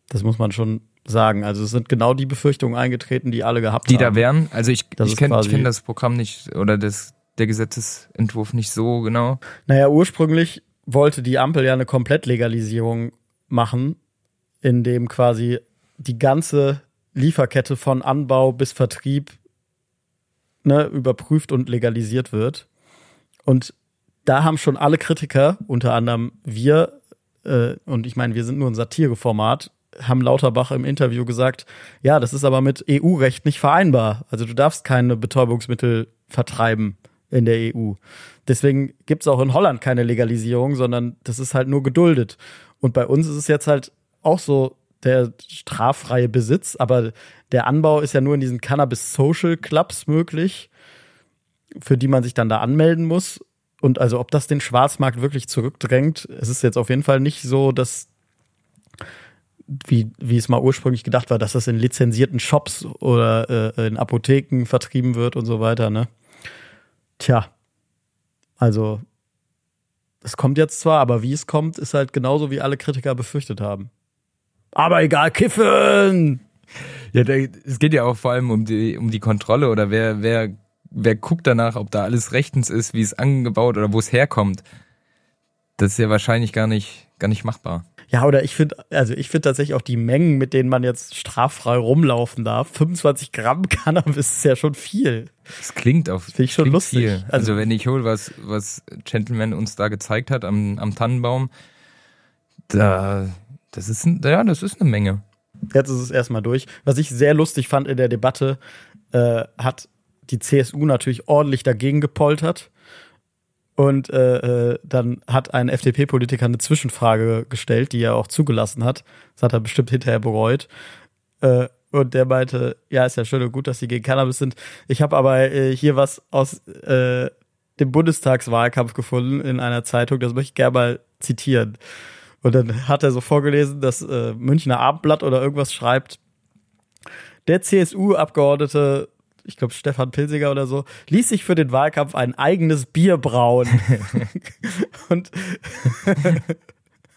[SPEAKER 2] Das muss man schon sagen. Also es sind genau die Befürchtungen eingetreten, die alle gehabt
[SPEAKER 1] die
[SPEAKER 2] haben.
[SPEAKER 1] Die da wären. Also ich, ich kenne kenn das Programm nicht oder das, der Gesetzesentwurf nicht so genau.
[SPEAKER 2] Naja, ursprünglich wollte die Ampel ja eine Komplettlegalisierung machen, in dem quasi die ganze Lieferkette von Anbau bis Vertrieb ne, überprüft und legalisiert wird. Und da haben schon alle Kritiker, unter anderem wir, äh, und ich meine, wir sind nur ein Satireformat, haben Lauterbach im Interview gesagt, ja, das ist aber mit EU-Recht nicht vereinbar. Also du darfst keine Betäubungsmittel vertreiben in der EU. Deswegen gibt's auch in Holland keine Legalisierung, sondern das ist halt nur geduldet. Und bei uns ist es jetzt halt auch so, der straffreie Besitz, aber der Anbau ist ja nur in diesen Cannabis Social Clubs möglich, für die man sich dann da anmelden muss. Und also ob das den Schwarzmarkt wirklich zurückdrängt, es ist jetzt auf jeden Fall nicht so, dass wie, wie es mal ursprünglich gedacht war, dass das in lizenzierten Shops oder äh, in Apotheken vertrieben wird und so weiter, ne? Tja, also es kommt jetzt zwar, aber wie es kommt, ist halt genauso, wie alle Kritiker befürchtet haben. Aber egal, kiffen!
[SPEAKER 1] Ja, da, es geht ja auch vor allem um die, um die Kontrolle oder wer, wer, wer guckt danach, ob da alles rechtens ist, wie es angebaut oder wo es herkommt. Das ist ja wahrscheinlich gar nicht, gar nicht machbar.
[SPEAKER 2] Ja, oder ich finde, also ich finde tatsächlich auch die Mengen, mit denen man jetzt straffrei rumlaufen darf. 25 Gramm (laughs) Cannabis ist ja schon viel.
[SPEAKER 1] Das klingt auf
[SPEAKER 2] Finde ich schon lustig.
[SPEAKER 1] Viel.
[SPEAKER 2] Also-
[SPEAKER 1] Also, wenn ich hole, was, was Gentleman uns da gezeigt hat am, am Tannenbaum, da, das ist, ja, das ist eine Menge.
[SPEAKER 2] Jetzt ist es erstmal durch. Was ich sehr lustig fand in der Debatte, äh, hat die CSU natürlich ordentlich dagegen gepoltert. Und äh, äh, dann hat ein FDP-Politiker eine Zwischenfrage gestellt, die er auch zugelassen hat. Das hat er bestimmt hinterher bereut. Äh, und der meinte, ja, ist ja schön und gut, dass sie gegen Cannabis sind. Ich habe aber äh, hier was aus äh, dem Bundestagswahlkampf gefunden in einer Zeitung, das möchte ich gerne mal zitieren. Und dann hat er so vorgelesen, dass äh, Münchner Abendblatt oder irgendwas schreibt, der CSU-Abgeordnete, ich glaube Stefan Pilsiger oder so, ließ sich für den Wahlkampf ein eigenes Bier brauen. (laughs) Und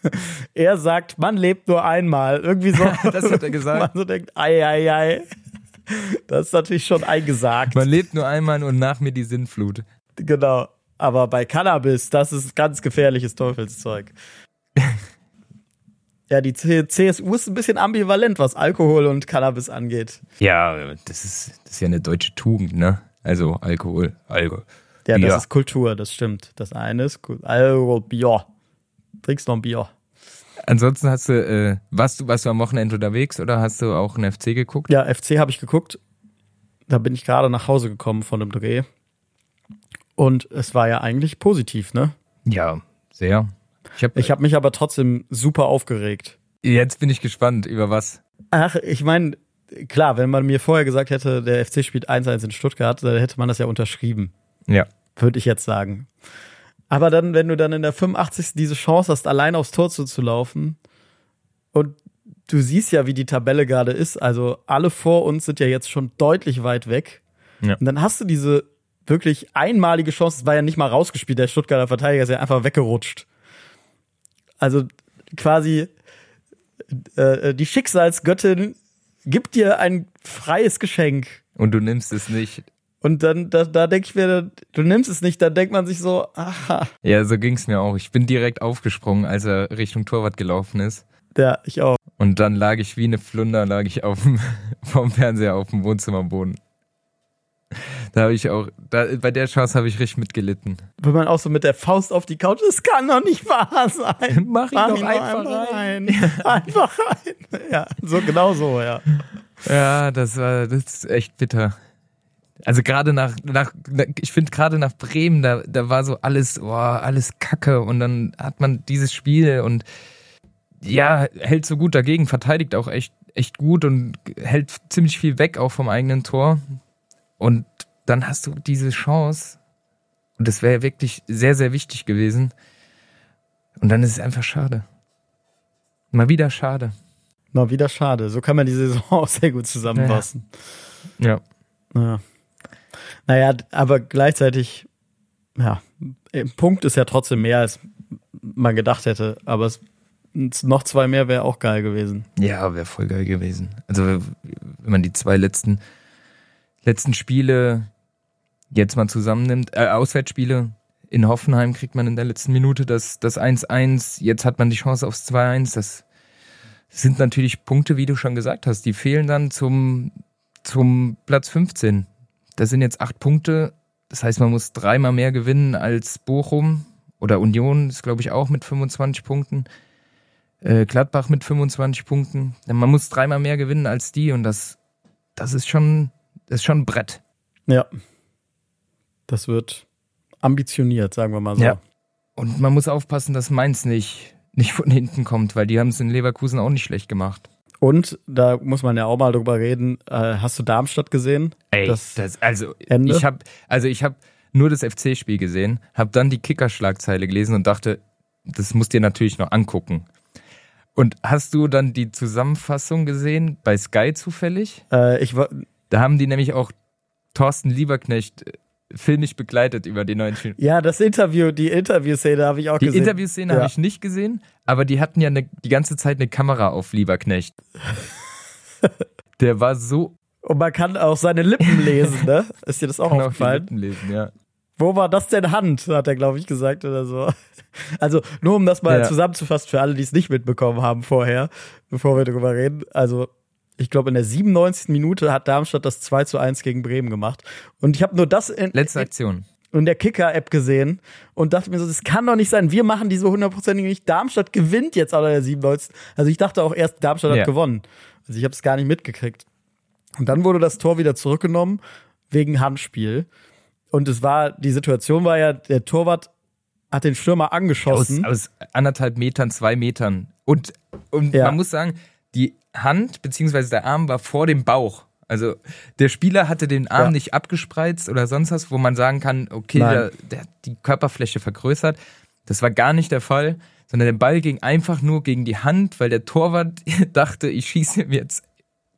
[SPEAKER 2] (laughs) er sagt, man lebt nur einmal. Irgendwie so. (laughs)
[SPEAKER 1] Das hat er gesagt.
[SPEAKER 2] Man so denkt, ei, ei, ei. Das ist natürlich schon eingesagt.
[SPEAKER 1] Man lebt nur einmal und nach mir die Sinnflut.
[SPEAKER 2] Genau. Aber bei Cannabis, das ist ganz gefährliches Teufelszeug. Ja, die CSU ist ein bisschen ambivalent, was Alkohol und Cannabis angeht.
[SPEAKER 1] Ja, das ist, das ist ja eine deutsche Tugend, ne? Also Alkohol, Alkohol.
[SPEAKER 2] Ja, das ist Kultur, das stimmt. Das eine ist Alkohol, Bier. Trinkst noch ein Bier.
[SPEAKER 1] Ansonsten hast du, äh, warst du, warst du am Wochenende unterwegs oder hast du auch einen FC geguckt?
[SPEAKER 2] Ja, FC habe ich geguckt. Da bin ich gerade nach Hause gekommen von einem Dreh. Und es war ja eigentlich positiv, ne?
[SPEAKER 1] Ja, sehr. Ich habe
[SPEAKER 2] Ich habe mich aber trotzdem super aufgeregt.
[SPEAKER 1] jetzt bin ich gespannt über was.
[SPEAKER 2] Ach, ich meine, klar, wenn man mir vorher gesagt hätte, der FC spielt 1-1 in Stuttgart, dann hätte man das ja unterschrieben,
[SPEAKER 1] Ja.
[SPEAKER 2] würde ich jetzt sagen. Aber dann, wenn du dann in der 85. diese Chance hast, allein aufs Tor zuzulaufen und du siehst ja, wie die Tabelle gerade ist, also alle vor uns sind ja jetzt schon deutlich weit weg.
[SPEAKER 1] Ja.
[SPEAKER 2] Und dann hast du diese wirklich einmalige Chance, es war ja nicht mal rausgespielt, der Stuttgarter Verteidiger ist ja einfach weggerutscht. Also quasi äh, die Schicksalsgöttin gibt dir ein freies Geschenk.
[SPEAKER 1] Und du nimmst es nicht.
[SPEAKER 2] Und dann, da, da denke ich mir, du nimmst es nicht, dann denkt man sich so, aha.
[SPEAKER 1] Ja, so ging's mir auch. Ich bin direkt aufgesprungen, als er Richtung Torwart gelaufen ist.
[SPEAKER 2] Ja, ich auch.
[SPEAKER 1] Und dann lag ich wie eine Flunder, lag ich auf dem, (laughs) vom Fernseher auf dem Wohnzimmerboden. Da habe ich auch, da, bei der Chance habe ich richtig mitgelitten.
[SPEAKER 2] Wenn man auch so mit der Faust auf die Couch, das kann doch nicht wahr sein. (laughs)
[SPEAKER 1] Mach ihn
[SPEAKER 2] Mach
[SPEAKER 1] doch
[SPEAKER 2] ihn
[SPEAKER 1] einfach rein. (laughs)
[SPEAKER 2] Einfach rein. Ja, so genau so, ja.
[SPEAKER 1] Ja, das war, das ist echt bitter. Also gerade nach, nach, ich finde gerade nach Bremen, da, da war so alles, boah, alles Kacke und dann hat man dieses Spiel und ja, hält so gut dagegen, verteidigt auch echt, echt gut und hält ziemlich viel weg auch vom eigenen Tor. Und dann hast du diese Chance und das wäre wirklich sehr, sehr wichtig gewesen. Und dann ist es einfach schade. Mal wieder schade.
[SPEAKER 2] Mal wieder schade. So kann man die Saison (laughs) auch sehr gut zusammenfassen.
[SPEAKER 1] Ja.
[SPEAKER 2] Ja. Naja, aber gleichzeitig, ja, im Punkt ist ja trotzdem mehr, als man gedacht hätte. Aber es, noch zwei mehr wäre auch geil gewesen.
[SPEAKER 1] Ja, wäre voll geil gewesen. Also wenn man die zwei letzten letzten Spiele jetzt mal zusammennimmt, äh, Auswärtsspiele. In Hoffenheim kriegt man in der letzten Minute das das 1-1, jetzt hat man die Chance aufs 2-1, das sind natürlich Punkte, wie du schon gesagt hast, die fehlen dann zum zum Platz 15. Das sind jetzt acht Punkte, das heißt, man muss dreimal mehr gewinnen als Bochum oder Union, ist glaube ich auch mit 25 Punkten. Äh, Gladbach mit 25 Punkten. Man muss dreimal mehr gewinnen als die. Und das, das ist schon, das ist schon ein Brett.
[SPEAKER 2] Ja. Das wird ambitioniert, sagen wir mal so.
[SPEAKER 1] Ja. Und man muss aufpassen, dass Mainz nicht, nicht von hinten kommt, weil die haben es in Leverkusen auch nicht schlecht gemacht.
[SPEAKER 2] Und da muss man ja auch mal drüber reden. Äh, hast du Darmstadt gesehen?
[SPEAKER 1] Ey,
[SPEAKER 2] Das
[SPEAKER 1] das, also
[SPEAKER 2] Ende?
[SPEAKER 1] ich habe, also ich habe nur das FC-Spiel gesehen, habe dann die Kicker-Schlagzeile gelesen und dachte, das musst dir natürlich noch angucken. Und hast du dann die Zusammenfassung gesehen bei Sky zufällig?
[SPEAKER 2] Äh, ich war.
[SPEAKER 1] Da haben die nämlich auch Thorsten Lieberknecht äh, filmisch begleitet über den neuen Film.
[SPEAKER 2] Ja, das Interview, die Interviewszene habe ich auch
[SPEAKER 1] Die
[SPEAKER 2] gesehen.
[SPEAKER 1] Interviewszene
[SPEAKER 2] Ja.
[SPEAKER 1] habe ich nicht gesehen, aber die hatten ja eine, die ganze Zeit eine Kamera auf Lieberknecht. (laughs) Der war so
[SPEAKER 2] Und man kann auch seine Lippen lesen, ne? (laughs) Ist dir das auch
[SPEAKER 1] kann auf die
[SPEAKER 2] aufgefallen?
[SPEAKER 1] Lippen lesen, ja.
[SPEAKER 2] Wo war das denn Hand? Hat er, glaube ich, gesagt oder so. (laughs) Also, nur um das mal
[SPEAKER 1] Ja.
[SPEAKER 2] zusammenzufassen für alle, die es nicht mitbekommen haben vorher, bevor wir darüber reden. Also, ich glaube, in der 97. Minute hat Darmstadt das 2 zu 1 gegen Bremen gemacht. Und ich habe nur das in,
[SPEAKER 1] Letzte Aktion.
[SPEAKER 2] in der Kicker-App gesehen und dachte mir so, das kann doch nicht sein. Wir machen die so hundertprozentig nicht. Darmstadt gewinnt jetzt in der 97. Also ich dachte auch erst, Darmstadt
[SPEAKER 1] Ja.
[SPEAKER 2] hat gewonnen. Also ich habe es gar nicht mitgekriegt. Und dann wurde das Tor wieder zurückgenommen wegen Handspiel. Und es war, die Situation war ja, der Torwart hat den Stürmer
[SPEAKER 1] Aus,
[SPEAKER 2] angeschossen.
[SPEAKER 1] aus anderthalb Metern, zwei Metern. Und, und
[SPEAKER 2] Ja.
[SPEAKER 1] man muss sagen, Hand bzw. der Arm war vor dem Bauch. Also der Spieler hatte den Arm
[SPEAKER 2] Ja.
[SPEAKER 1] nicht abgespreizt oder sonst was, wo man sagen kann, okay, der, der hat die Körperfläche vergrößert. Das war gar nicht der Fall, sondern der Ball ging einfach nur gegen die Hand, weil der Torwart (laughs) dachte, ich schieße ihm jetzt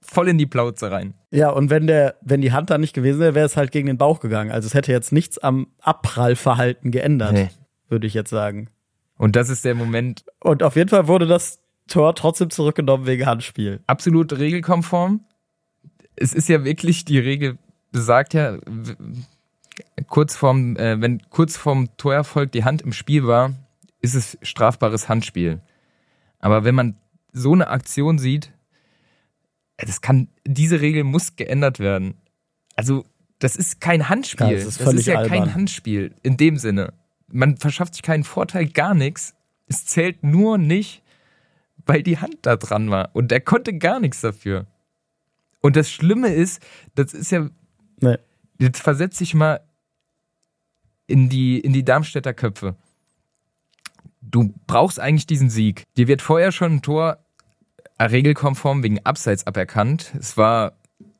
[SPEAKER 1] voll in die Plauze rein.
[SPEAKER 2] Ja, und wenn der, wenn die Hand da nicht gewesen wäre, wäre es halt gegen den Bauch gegangen. Also es hätte jetzt nichts am Abprallverhalten geändert,
[SPEAKER 1] Nee.
[SPEAKER 2] würde ich jetzt sagen.
[SPEAKER 1] Und das ist der Moment
[SPEAKER 2] Und auf jeden Fall wurde das Tor trotzdem zurückgenommen wegen Handspiel.
[SPEAKER 1] absolut regelkonform. Es ist ja wirklich, die Regel besagt ja, kurz vorm, äh, wenn kurz vorm Torerfolg die Hand im Spiel war, ist es strafbares Handspiel. Aber wenn man so eine Aktion sieht, das kann, diese Regel muss geändert werden. Also, das ist kein Handspiel.
[SPEAKER 2] Ja, das ist völlig
[SPEAKER 1] ja
[SPEAKER 2] albern.
[SPEAKER 1] kein Handspiel in dem Sinne. Man verschafft sich keinen Vorteil, gar nichts. Es zählt nur nicht, weil die Hand da dran war. Und er konnte gar nichts dafür. Und das Schlimme ist, das ist ja,
[SPEAKER 2] Nee.
[SPEAKER 1] jetzt versetz dich mal in die, in die Darmstädter Köpfe. Du brauchst eigentlich diesen Sieg. Dir wird vorher schon ein Tor regelkonform wegen Abseits aberkannt. Es war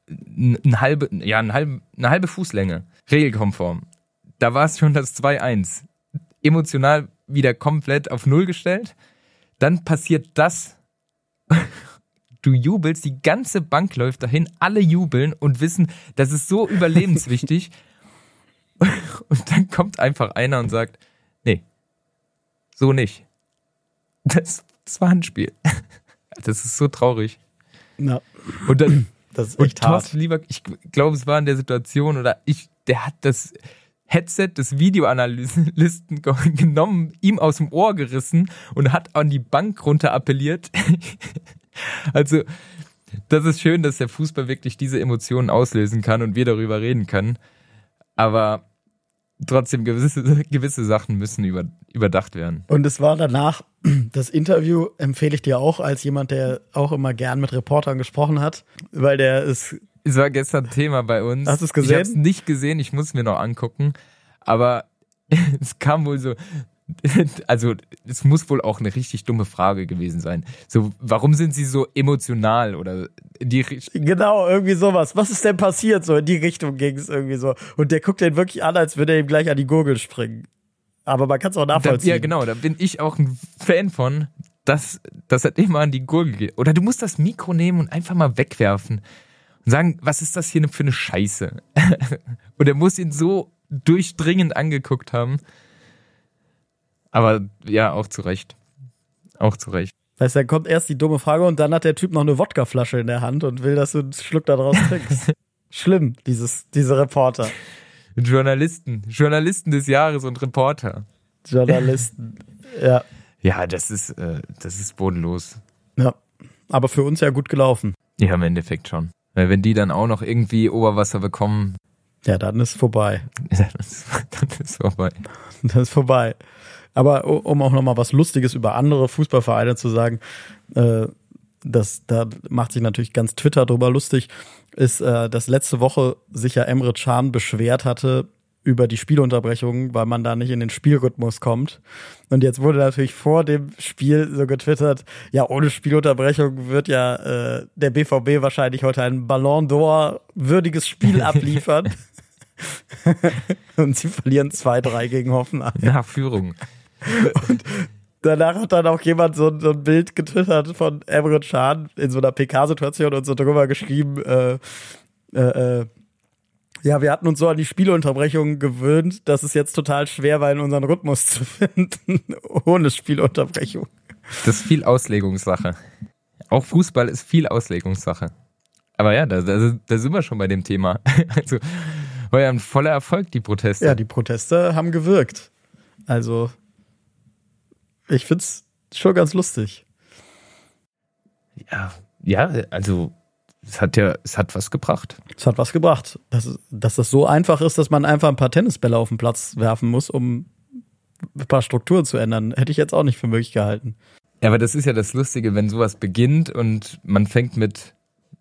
[SPEAKER 1] ein halbe, ja, ein halbe, eine halbe Fußlänge. Regelkonform. Da war es schon das 2-1. Emotional wieder komplett auf Null gestellt. Dann passiert das. (laughs) Du jubelst, die ganze Bank läuft dahin, alle jubeln und wissen, das ist so überlebenswichtig. (laughs) Und dann kommt einfach einer und sagt, nee, so nicht. Das, das war Handspiel. (laughs) Das ist so traurig.
[SPEAKER 2] Ja,
[SPEAKER 1] Und dann,
[SPEAKER 2] das ist
[SPEAKER 1] und
[SPEAKER 2] echt hart.
[SPEAKER 1] Thorsten Lieber, ich glaube, es war in der Situation, oder ich, der hat das Headset des Videoanalysten (laughs) ge- genommen, ihm aus dem Ohr gerissen und hat an die Bank runter appelliert. (laughs) also, das ist schön, dass der Fußball wirklich diese Emotionen auslösen kann und wir darüber reden können. Aber trotzdem, gewisse, gewisse Sachen müssen über, überdacht werden.
[SPEAKER 2] Und es war danach, (clears throat) das Interview empfehle ich dir auch als jemand, der auch immer gern mit Reportern gesprochen hat, weil der ist,
[SPEAKER 1] Es war gestern Thema bei uns.
[SPEAKER 2] Hast du's
[SPEAKER 1] Ich
[SPEAKER 2] gesehen?
[SPEAKER 1] habe es nicht gesehen, ich muss es mir noch angucken. Aber (laughs) es kam wohl so, (laughs) also es muss wohl auch eine richtig dumme Frage gewesen sein. So, warum sind sie so emotional oder in die Richtung?
[SPEAKER 2] genau, irgendwie sowas. Was ist denn passiert? So in die Richtung ging es irgendwie so. Und der guckt den wirklich an, als würde er ihm gleich an die Gurgel springen. Aber man kann es auch
[SPEAKER 1] Da,
[SPEAKER 2] nachvollziehen.
[SPEAKER 1] ja, genau, da bin ich auch ein Fan von, dass, dass er immer an die Gurgel geht. Oder du musst das Mikro nehmen und einfach mal wegwerfen und sagen, was ist das hier für eine Scheiße? (laughs) und er muss ihn so durchdringend angeguckt haben. Aber ja, auch zu Recht. Auch zu Recht.
[SPEAKER 2] Weißt du, dann kommt erst die dumme Frage und dann hat der Typ noch eine Wodkaflasche in der Hand und will, dass du einen Schluck daraus trinkst. (laughs) Schlimm, dieses, diese Reporter.
[SPEAKER 1] Journalisten, Journalisten des Jahres und Reporter.
[SPEAKER 2] Journalisten. (laughs) ja.
[SPEAKER 1] Ja, das ist, äh, das ist bodenlos.
[SPEAKER 2] ja. Aber für uns ja gut gelaufen.
[SPEAKER 1] Ja, im Endeffekt schon. Weil wenn die dann auch noch irgendwie Oberwasser bekommen,
[SPEAKER 2] Ja, dann ist vorbei. (laughs)
[SPEAKER 1] dann ist, dann ist vorbei. (laughs)
[SPEAKER 2] Das ist vorbei. Aber um auch noch mal was Lustiges über andere Fußballvereine zu sagen, äh, das, da macht sich natürlich ganz Twitter drüber lustig, ist, äh, dass letzte Woche sich ja Emre Can beschwert hatte über die Spielunterbrechungen, weil man da nicht in den Spielrhythmus kommt. Und jetzt wurde natürlich vor dem Spiel so getwittert, ja, ohne Spielunterbrechung wird ja äh, der BVB wahrscheinlich heute ein Ballon d'Or würdiges Spiel abliefern. (laughs) (laughs) und sie verlieren 2-3 gegen Hoffenheim.
[SPEAKER 1] Nach Führung.
[SPEAKER 2] Und danach hat dann auch jemand so, so ein Bild getwittert von Emre Can in so einer PK-Situation und so drüber geschrieben, äh, äh, äh, ja, wir hatten uns so an die Spielunterbrechungen gewöhnt, dass es jetzt total schwer war, in unseren Rhythmus zu finden, (laughs) ohne Spielunterbrechung.
[SPEAKER 1] Das ist viel Auslegungssache. Auch Fußball ist viel Auslegungssache. Aber ja, da, da, da sind wir schon bei dem Thema. (laughs) Also war ja ein voller Erfolg, die Proteste.
[SPEAKER 2] Ja, die Proteste haben gewirkt. Also, ich find's schon ganz lustig.
[SPEAKER 1] Ja, ja, also es hat ja, es hat was gebracht.
[SPEAKER 2] Es hat was gebracht. Dass, dass das so einfach ist, dass man einfach ein paar Tennisbälle auf den Platz werfen muss, um ein paar Strukturen zu ändern, hätte ich jetzt auch nicht für möglich gehalten.
[SPEAKER 1] Ja, aber das ist ja das Lustige, wenn sowas beginnt und man fängt mit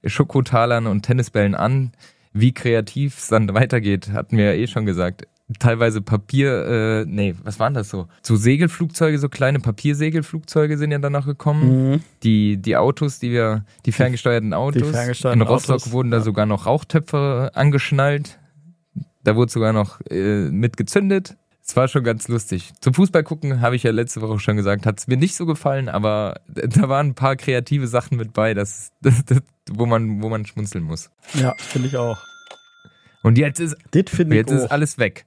[SPEAKER 1] Schokotalern und Tennisbällen an, wie kreativ es dann (laughs) weitergeht, hatten wir ja eh schon gesagt. Teilweise Papier, äh, nee, was waren das so? So Segelflugzeuge, so kleine Papiersegelflugzeuge sind ja danach gekommen.
[SPEAKER 2] Mhm.
[SPEAKER 1] Die, die Autos, die wir, die ferngesteuerten Autos.
[SPEAKER 2] ferngesteuerten
[SPEAKER 1] In Rostock
[SPEAKER 2] Autos,
[SPEAKER 1] wurden da
[SPEAKER 2] ja.
[SPEAKER 1] sogar noch Rauchtöpfe angeschnallt. Da wurde sogar noch äh, mit gezündet. Es war schon ganz lustig. Zum Fußball gucken, habe ich ja letzte Woche schon gesagt, hat es mir nicht so gefallen, aber (laughs) da waren ein paar kreative Sachen mit bei, das, (laughs) das, das, wo, man, wo man schmunzeln muss.
[SPEAKER 2] Ja, finde ich auch.
[SPEAKER 1] Und jetzt ist, jetzt ist
[SPEAKER 2] auch.
[SPEAKER 1] alles weg.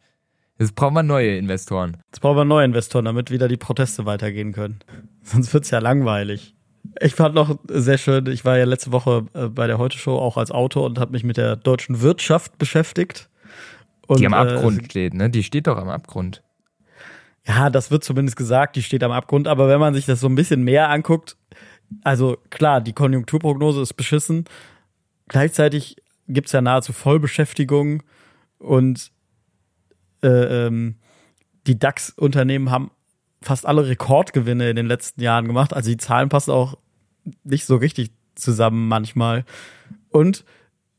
[SPEAKER 1] Jetzt brauchen wir neue Investoren.
[SPEAKER 2] Jetzt brauchen wir neue Investoren, damit wieder die Proteste weitergehen können. (laughs) Sonst wird's ja langweilig. Ich fand noch sehr schön, ich war ja letzte Woche äh, bei der Heute-Show auch als Autor und habe mich mit der deutschen Wirtschaft beschäftigt. Und,
[SPEAKER 1] Die am
[SPEAKER 2] äh,
[SPEAKER 1] Abgrund steht, ne? Die steht doch am Abgrund.
[SPEAKER 2] Ja, das wird zumindest gesagt, die steht am Abgrund, aber wenn man sich das so ein bisschen mehr anguckt, also klar, die Konjunkturprognose ist beschissen. Gleichzeitig gibt's ja nahezu Vollbeschäftigung und äh, ähm, die DAX-Unternehmen haben fast alle Rekordgewinne in den letzten Jahren gemacht. Also die Zahlen passen auch nicht so richtig zusammen manchmal. Und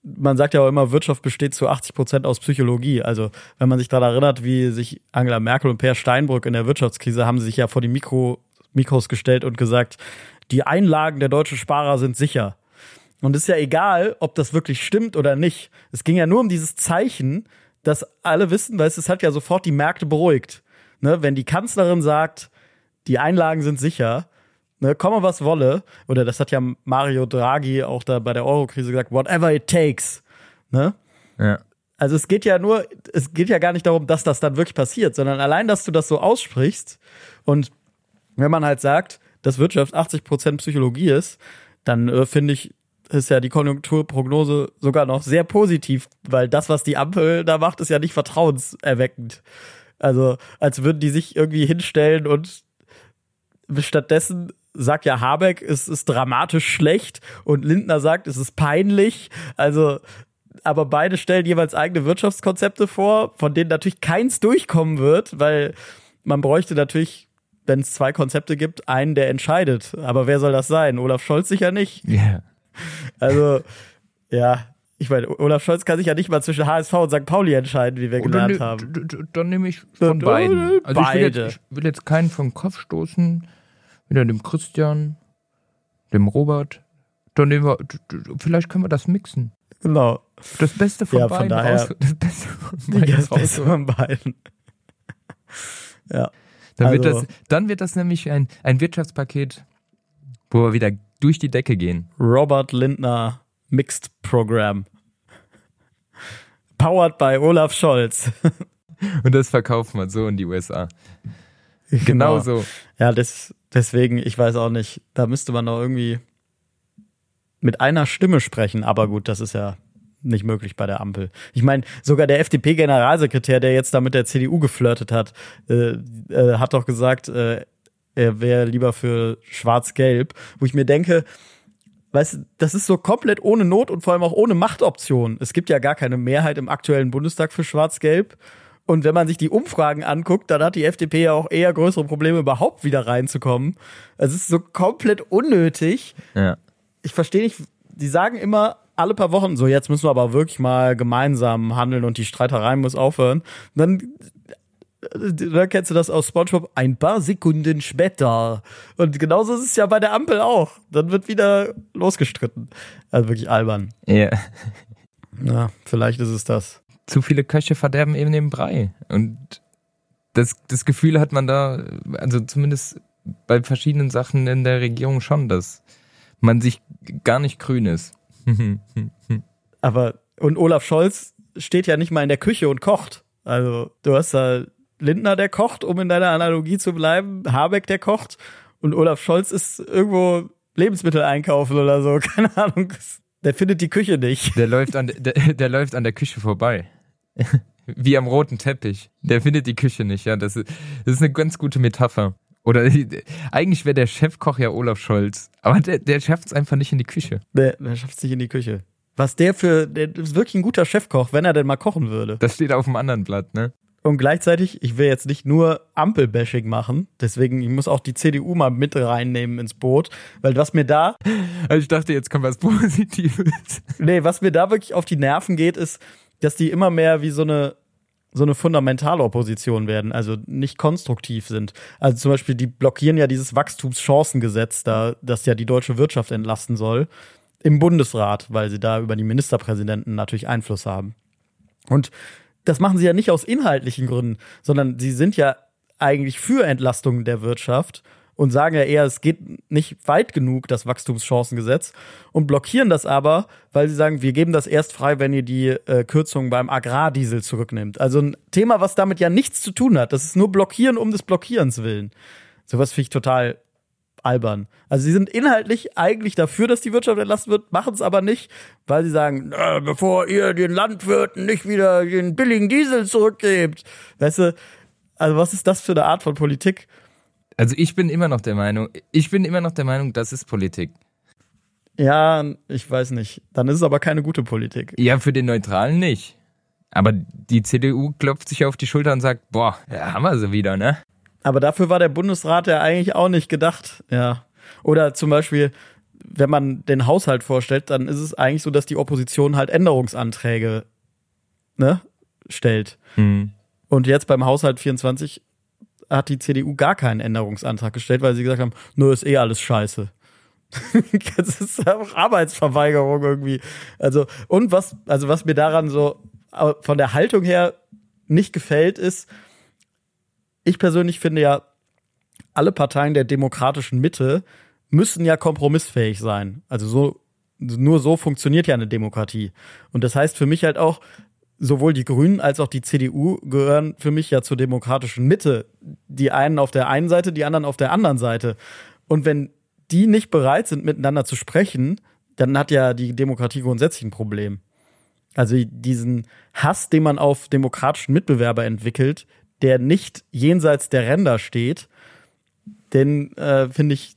[SPEAKER 2] man sagt ja auch immer, Wirtschaft besteht zu 80 Prozent aus Psychologie. Also wenn man sich daran erinnert, wie sich Angela Merkel und Per Steinbrück in der Wirtschaftskrise haben sich ja vor die Mikro, Mikros gestellt und gesagt, die Einlagen der deutschen Sparer sind sicher. Und ist ja egal, ob das wirklich stimmt oder nicht. Es ging ja nur um dieses Zeichen, dass alle wissen, weil es hat ja sofort die Märkte beruhigt. Ne, wenn die Kanzlerin sagt, die Einlagen sind sicher, ne, komme was wolle, oder das hat ja Mario Draghi auch da bei der Euro-Krise gesagt, whatever it takes. Ne?
[SPEAKER 1] Ja.
[SPEAKER 2] Also es geht ja nur, es geht ja gar nicht darum, dass das dann wirklich passiert, sondern allein, dass du das so aussprichst und wenn man halt sagt, dass Wirtschaft 80% Psychologie ist, dann äh, finde ich, ist ja die Konjunkturprognose sogar noch sehr positiv, weil das, was die Ampel da macht, ist ja nicht vertrauenserweckend. Also, als würden die sich irgendwie hinstellen und stattdessen sagt ja Habeck, es ist dramatisch schlecht und Lindner sagt, es ist peinlich. Also, aber beide stellen jeweils eigene Wirtschaftskonzepte vor, von denen natürlich keins durchkommen wird, weil man bräuchte natürlich, wenn es zwei Konzepte gibt, einen, der entscheidet. Aber wer soll das sein? Olaf Scholz sicher nicht.
[SPEAKER 1] Ja.
[SPEAKER 2] Also, ja, ich meine, Olaf Scholz kann sich ja nicht mal zwischen HSV und St. Pauli entscheiden, wie wir
[SPEAKER 1] Und
[SPEAKER 2] gelernt
[SPEAKER 1] dann,
[SPEAKER 2] haben.
[SPEAKER 1] d- d- dann nehme ich von
[SPEAKER 2] Äh,
[SPEAKER 1] beiden. Also ich will,
[SPEAKER 2] beide.
[SPEAKER 1] jetzt, ich will jetzt keinen vom Kopf stoßen. Wieder dem Christian, dem Robert. Dann nehmen wir, vielleicht können wir das mixen.
[SPEAKER 2] Genau.
[SPEAKER 1] Das Beste von
[SPEAKER 2] Ja, von
[SPEAKER 1] beiden
[SPEAKER 2] daher-
[SPEAKER 1] raus. Das Beste von (laughs) beiden
[SPEAKER 2] das Beste von beiden. (laughs) Ja.
[SPEAKER 1] Dann, wird
[SPEAKER 2] Also-
[SPEAKER 1] das, dann wird das nämlich ein, ein Wirtschaftspaket, wo wir wieder durch die Decke gehen.
[SPEAKER 2] Robert Lindner Mixed Program. Powered by Olaf Scholz. (laughs)
[SPEAKER 1] Und das verkaufen wir so in die USA. Genau so.
[SPEAKER 2] Ja, das, deswegen, ich weiß auch nicht, da müsste man noch irgendwie mit einer Stimme sprechen, aber gut, das ist ja nicht möglich bei der Ampel. Ich meine, sogar der FDP-Generalsekretär, der jetzt da mit der CDU geflirtet hat, äh, äh, hat doch gesagt, äh, er wäre lieber für Schwarz-Gelb, wo ich mir denke, weißt du, das ist so komplett ohne Not und vor allem auch ohne Machtoption. Es gibt ja gar keine Mehrheit im aktuellen Bundestag für Schwarz-Gelb. Und wenn man sich die Umfragen anguckt, dann hat die FDP ja auch eher größere Probleme, überhaupt wieder reinzukommen. Es ist so komplett unnötig.
[SPEAKER 1] Ja.
[SPEAKER 2] Ich verstehe nicht, die sagen immer alle paar Wochen, so jetzt müssen wir aber wirklich mal gemeinsam handeln und die Streiterei muss aufhören. Und dann, dann kennst du das aus Spongebob, ein paar Sekunden später. Und genauso ist es ja bei der Ampel auch. Dann wird wieder losgestritten. Also wirklich albern.
[SPEAKER 1] ja.
[SPEAKER 2] Ja, vielleicht ist es das.
[SPEAKER 1] zu viele Köche verderben eben den Brei. Und das, das Gefühl hat man da, also zumindest bei verschiedenen Sachen in der Regierung schon, dass man sich gar nicht grün ist. (laughs)
[SPEAKER 2] Aber, und Olaf Scholz steht ja nicht mal in der Küche und kocht. Also, du hast da Lindner, der kocht, um in deiner Analogie zu bleiben, Habeck, der kocht und Olaf Scholz ist irgendwo Lebensmittel einkaufen oder so, (laughs) keine Ahnung. Der findet die Küche nicht.
[SPEAKER 1] Der läuft an der, der läuft an der Küche vorbei. (laughs) Wie am roten Teppich. Der findet die Küche nicht, ja. Das ist, das ist eine ganz gute Metapher. Oder eigentlich wäre der Chefkoch ja Olaf Scholz. Aber der, der schafft es einfach nicht in die Küche.
[SPEAKER 2] Der, der schafft es nicht in die Küche. Was der für, der ist wirklich ein guter Chefkoch, wenn er denn mal kochen würde.
[SPEAKER 1] Das steht auf dem anderen Blatt, ne?
[SPEAKER 2] Und gleichzeitig, ich will jetzt nicht nur Ampelbashing machen, deswegen, ich muss auch die CDU mal mit reinnehmen ins Boot, weil was mir da.
[SPEAKER 1] Also ich dachte, jetzt kommt was Positives.
[SPEAKER 2] Nee, was mir da wirklich auf die Nerven geht, ist, dass die immer mehr wie so eine, so eine fundamentale Opposition werden, also nicht konstruktiv sind. Also zum Beispiel, die blockieren ja dieses Wachstumschancengesetz da, das ja die deutsche Wirtschaft entlasten soll, im Bundesrat, weil sie da über die Ministerpräsidenten natürlich Einfluss haben. Und das machen sie ja nicht aus inhaltlichen Gründen, sondern sie sind ja eigentlich für Entlastung der Wirtschaft und sagen ja eher, es geht nicht weit genug, das Wachstumschancengesetz, und blockieren das aber, weil sie sagen, wir geben das erst frei, wenn ihr die äh, Kürzungen beim Agrardiesel zurücknimmt. Also ein Thema, was damit ja nichts zu tun hat. Das ist nur Blockieren um des Blockierens willen. Sowas finde ich total albern. Also sie sind inhaltlich eigentlich dafür, dass die Wirtschaft entlassen wird, machen es aber nicht, weil sie sagen, äh, bevor ihr den Landwirten nicht wieder den billigen Diesel zurückgebt. Weißt du, also was ist das für eine Art von Politik?
[SPEAKER 1] Also ich bin immer noch der Meinung, ich bin immer noch der Meinung, das ist Politik.
[SPEAKER 2] Ja, ich weiß nicht. Dann ist es aber keine gute Politik.
[SPEAKER 1] Ja, für den Neutralen nicht. Aber die CDU klopft sich auf die Schulter und sagt, boah, ja, haben wir sie wieder, ne?
[SPEAKER 2] Aber dafür war der Bundesrat ja eigentlich auch nicht gedacht. Ja. Oder zum Beispiel, wenn man den Haushalt vorstellt, dann ist es eigentlich so, dass die Opposition halt Änderungsanträge ne, stellt. Mhm. Und jetzt beim Haushalt 24 hat die CDU gar keinen Änderungsantrag gestellt, weil sie gesagt haben, nur ist eh alles scheiße. (laughs) das ist auch Arbeitsverweigerung irgendwie. Also, und was, also was mir daran so äh, von der Haltung her nicht gefällt, ist, ich persönlich finde ja, alle Parteien der demokratischen Mitte müssen ja kompromissfähig sein. Also so, nur so funktioniert ja eine Demokratie. Und das heißt für mich halt auch, sowohl die Grünen als auch die CDU gehören für mich ja zur demokratischen Mitte. Die einen auf der einen Seite, die anderen auf der anderen Seite. Und wenn die nicht bereit sind, miteinander zu sprechen, dann hat ja die Demokratie grundsätzlich ein Problem. Also diesen Hass, den man auf demokratischen Mitbewerber entwickelt, der nicht jenseits der Ränder steht, den äh, finde ich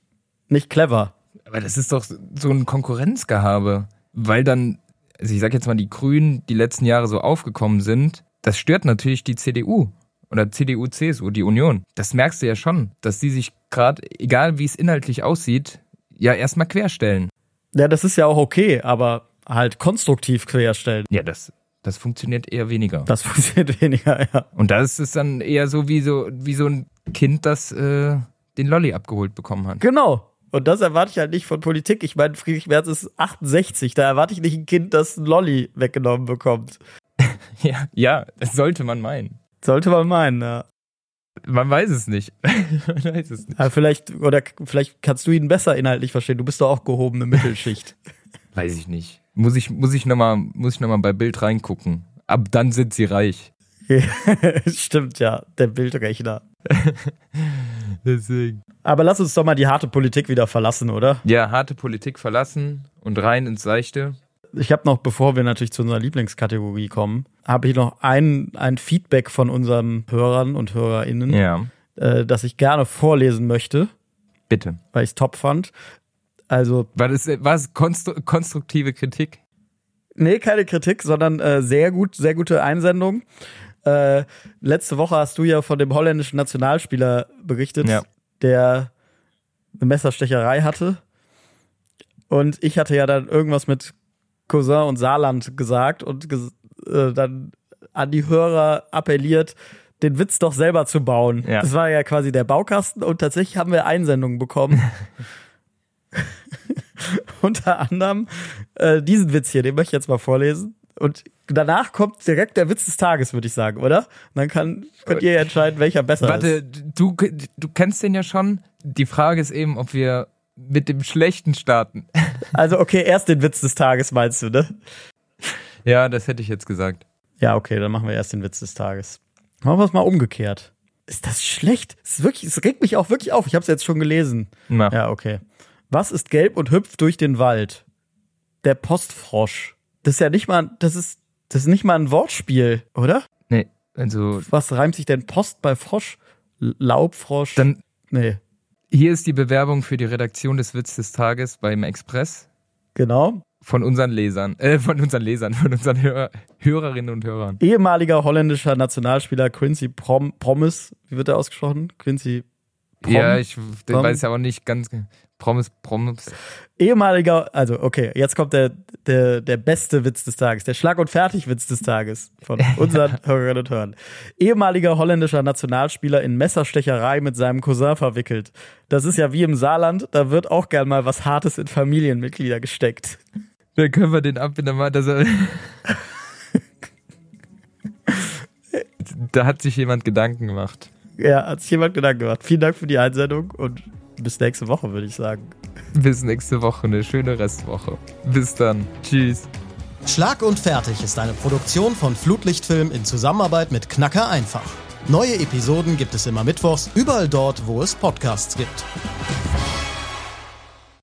[SPEAKER 2] nicht clever.
[SPEAKER 1] Aber das ist doch so ein Konkurrenzgehabe, weil dann, also ich sag jetzt mal, die Grünen die letzten Jahre so aufgekommen sind, das stört natürlich die CDU oder CDU, CSU, die Union. Das merkst du ja schon, dass die sich gerade, egal wie es inhaltlich aussieht, ja erstmal querstellen.
[SPEAKER 2] Ja, das ist ja auch okay, aber halt konstruktiv querstellen.
[SPEAKER 1] Ja, das das funktioniert eher weniger.
[SPEAKER 2] Das (laughs) funktioniert weniger, ja.
[SPEAKER 1] Und das ist dann eher so wie so, wie so ein Kind, das äh, den Lolly abgeholt bekommen hat.
[SPEAKER 2] Genau. Und das erwarte ich halt nicht von Politik. Ich meine, Friedrich Merz ist 68. Da erwarte ich nicht ein Kind, das ein Lolly weggenommen bekommt. (laughs)
[SPEAKER 1] ja, ja, das sollte man meinen.
[SPEAKER 2] Sollte man meinen, ja.
[SPEAKER 1] Man weiß es nicht. (laughs) man weiß
[SPEAKER 2] es nicht. Aber vielleicht, oder vielleicht kannst du ihn besser inhaltlich verstehen. Du bist doch auch gehobene Mittelschicht.
[SPEAKER 1] Weiß ich nicht. Muss ich, muss ich nochmal, muss ich noch mal bei Bild reingucken. Ab dann sind sie reich. (laughs)
[SPEAKER 2] Stimmt ja, der Bildrechner. (laughs) Deswegen. Aber lass uns doch mal die harte Politik wieder verlassen, oder?
[SPEAKER 1] Ja, harte Politik verlassen und rein ins Seichte.
[SPEAKER 2] Ich habe noch, bevor wir natürlich zu unserer Lieblingskategorie kommen, habe ich noch ein, ein Feedback von unseren Hörern und HörerInnen, ja. äh, das ich gerne vorlesen möchte.
[SPEAKER 1] Bitte.
[SPEAKER 2] Weil ich es top fand. Also.
[SPEAKER 1] War das was konstru konstruktive Kritik?
[SPEAKER 2] Nee, keine Kritik, sondern äh, sehr gut, sehr gute Einsendung. Äh, letzte Woche hast du ja von dem holländischen Nationalspieler berichtet, ja. der eine Messerstecherei hatte. Und ich hatte ja dann irgendwas mit Cousin und Saarland gesagt und ges äh, dann an die Hörer appelliert, den Witz doch selber zu bauen. Ja. Das war ja quasi der Baukasten und tatsächlich haben wir Einsendungen bekommen. (laughs) (laughs) Unter anderem äh, diesen Witz hier, den möchte ich jetzt mal vorlesen. Und danach kommt direkt der Witz des Tages, würde ich sagen, oder? Und dann kann, könnt ihr entscheiden, welcher besser
[SPEAKER 1] Warte,
[SPEAKER 2] ist.
[SPEAKER 1] du, du kennst den ja schon. Die Frage ist eben, ob wir mit dem Schlechten starten. (laughs)
[SPEAKER 2] Also, okay, erst den Witz des Tages meinst du, ne?
[SPEAKER 1] Ja, das hätte ich jetzt gesagt.
[SPEAKER 2] Ja, okay, dann machen wir erst den Witz des Tages. Machen wir es mal umgekehrt. Ist das schlecht? Es, ist wirklich, es regt mich auch wirklich auf. Ich habe es jetzt schon gelesen.
[SPEAKER 1] Na.
[SPEAKER 2] Ja, okay. Was ist gelb und hüpft durch den Wald? Der Postfrosch. Das ist ja nicht mal, das ist, das ist nicht mal ein Wortspiel, oder?
[SPEAKER 1] Nee, also
[SPEAKER 2] Was reimt sich denn Post bei Frosch? Laubfrosch?
[SPEAKER 1] dann
[SPEAKER 2] nee.
[SPEAKER 1] hier ist die Bewerbung für die Redaktion des Witz des Tages beim Express
[SPEAKER 2] Genau.
[SPEAKER 1] von unseren Lesern, äh, von unseren Lesern, von unseren Hörer, Hörerinnen und Hörern.
[SPEAKER 2] Ehemaliger holländischer Nationalspieler Quincy Prom Promis. Wie wird er ausgesprochen? Quincy Prom?
[SPEAKER 1] ja, ich
[SPEAKER 2] Prom-
[SPEAKER 1] weiß ja auch nicht ganz. Promis, Promis.
[SPEAKER 2] Ehemaliger, also okay, jetzt kommt der, der, der beste Witz des Tages, der Schlag- und Fertig-Witz des Tages von (laughs) unseren Hörerinnen und Hörern. Ehemaliger holländischer Nationalspieler in Messerstecherei mit seinem Cousin verwickelt. Das ist ja wie im Saarland, da wird auch gern mal was Hartes in Familienmitglieder gesteckt.
[SPEAKER 1] Dann können wir den ab in der Mal, dass er. (laughs) da hat sich jemand Gedanken gemacht.
[SPEAKER 2] Ja, hat sich jemand Gedanken gemacht. Vielen Dank für die Einsendung und bis nächste Woche, würde ich sagen.
[SPEAKER 1] Bis nächste Woche, eine schöne Restwoche. Bis dann. Tschüss.
[SPEAKER 3] Schlag und Fertig ist eine Produktion von Flutlichtfilm in Zusammenarbeit mit Knacker einfach. Neue Episoden gibt es immer mittwochs, überall dort, wo es Podcasts gibt.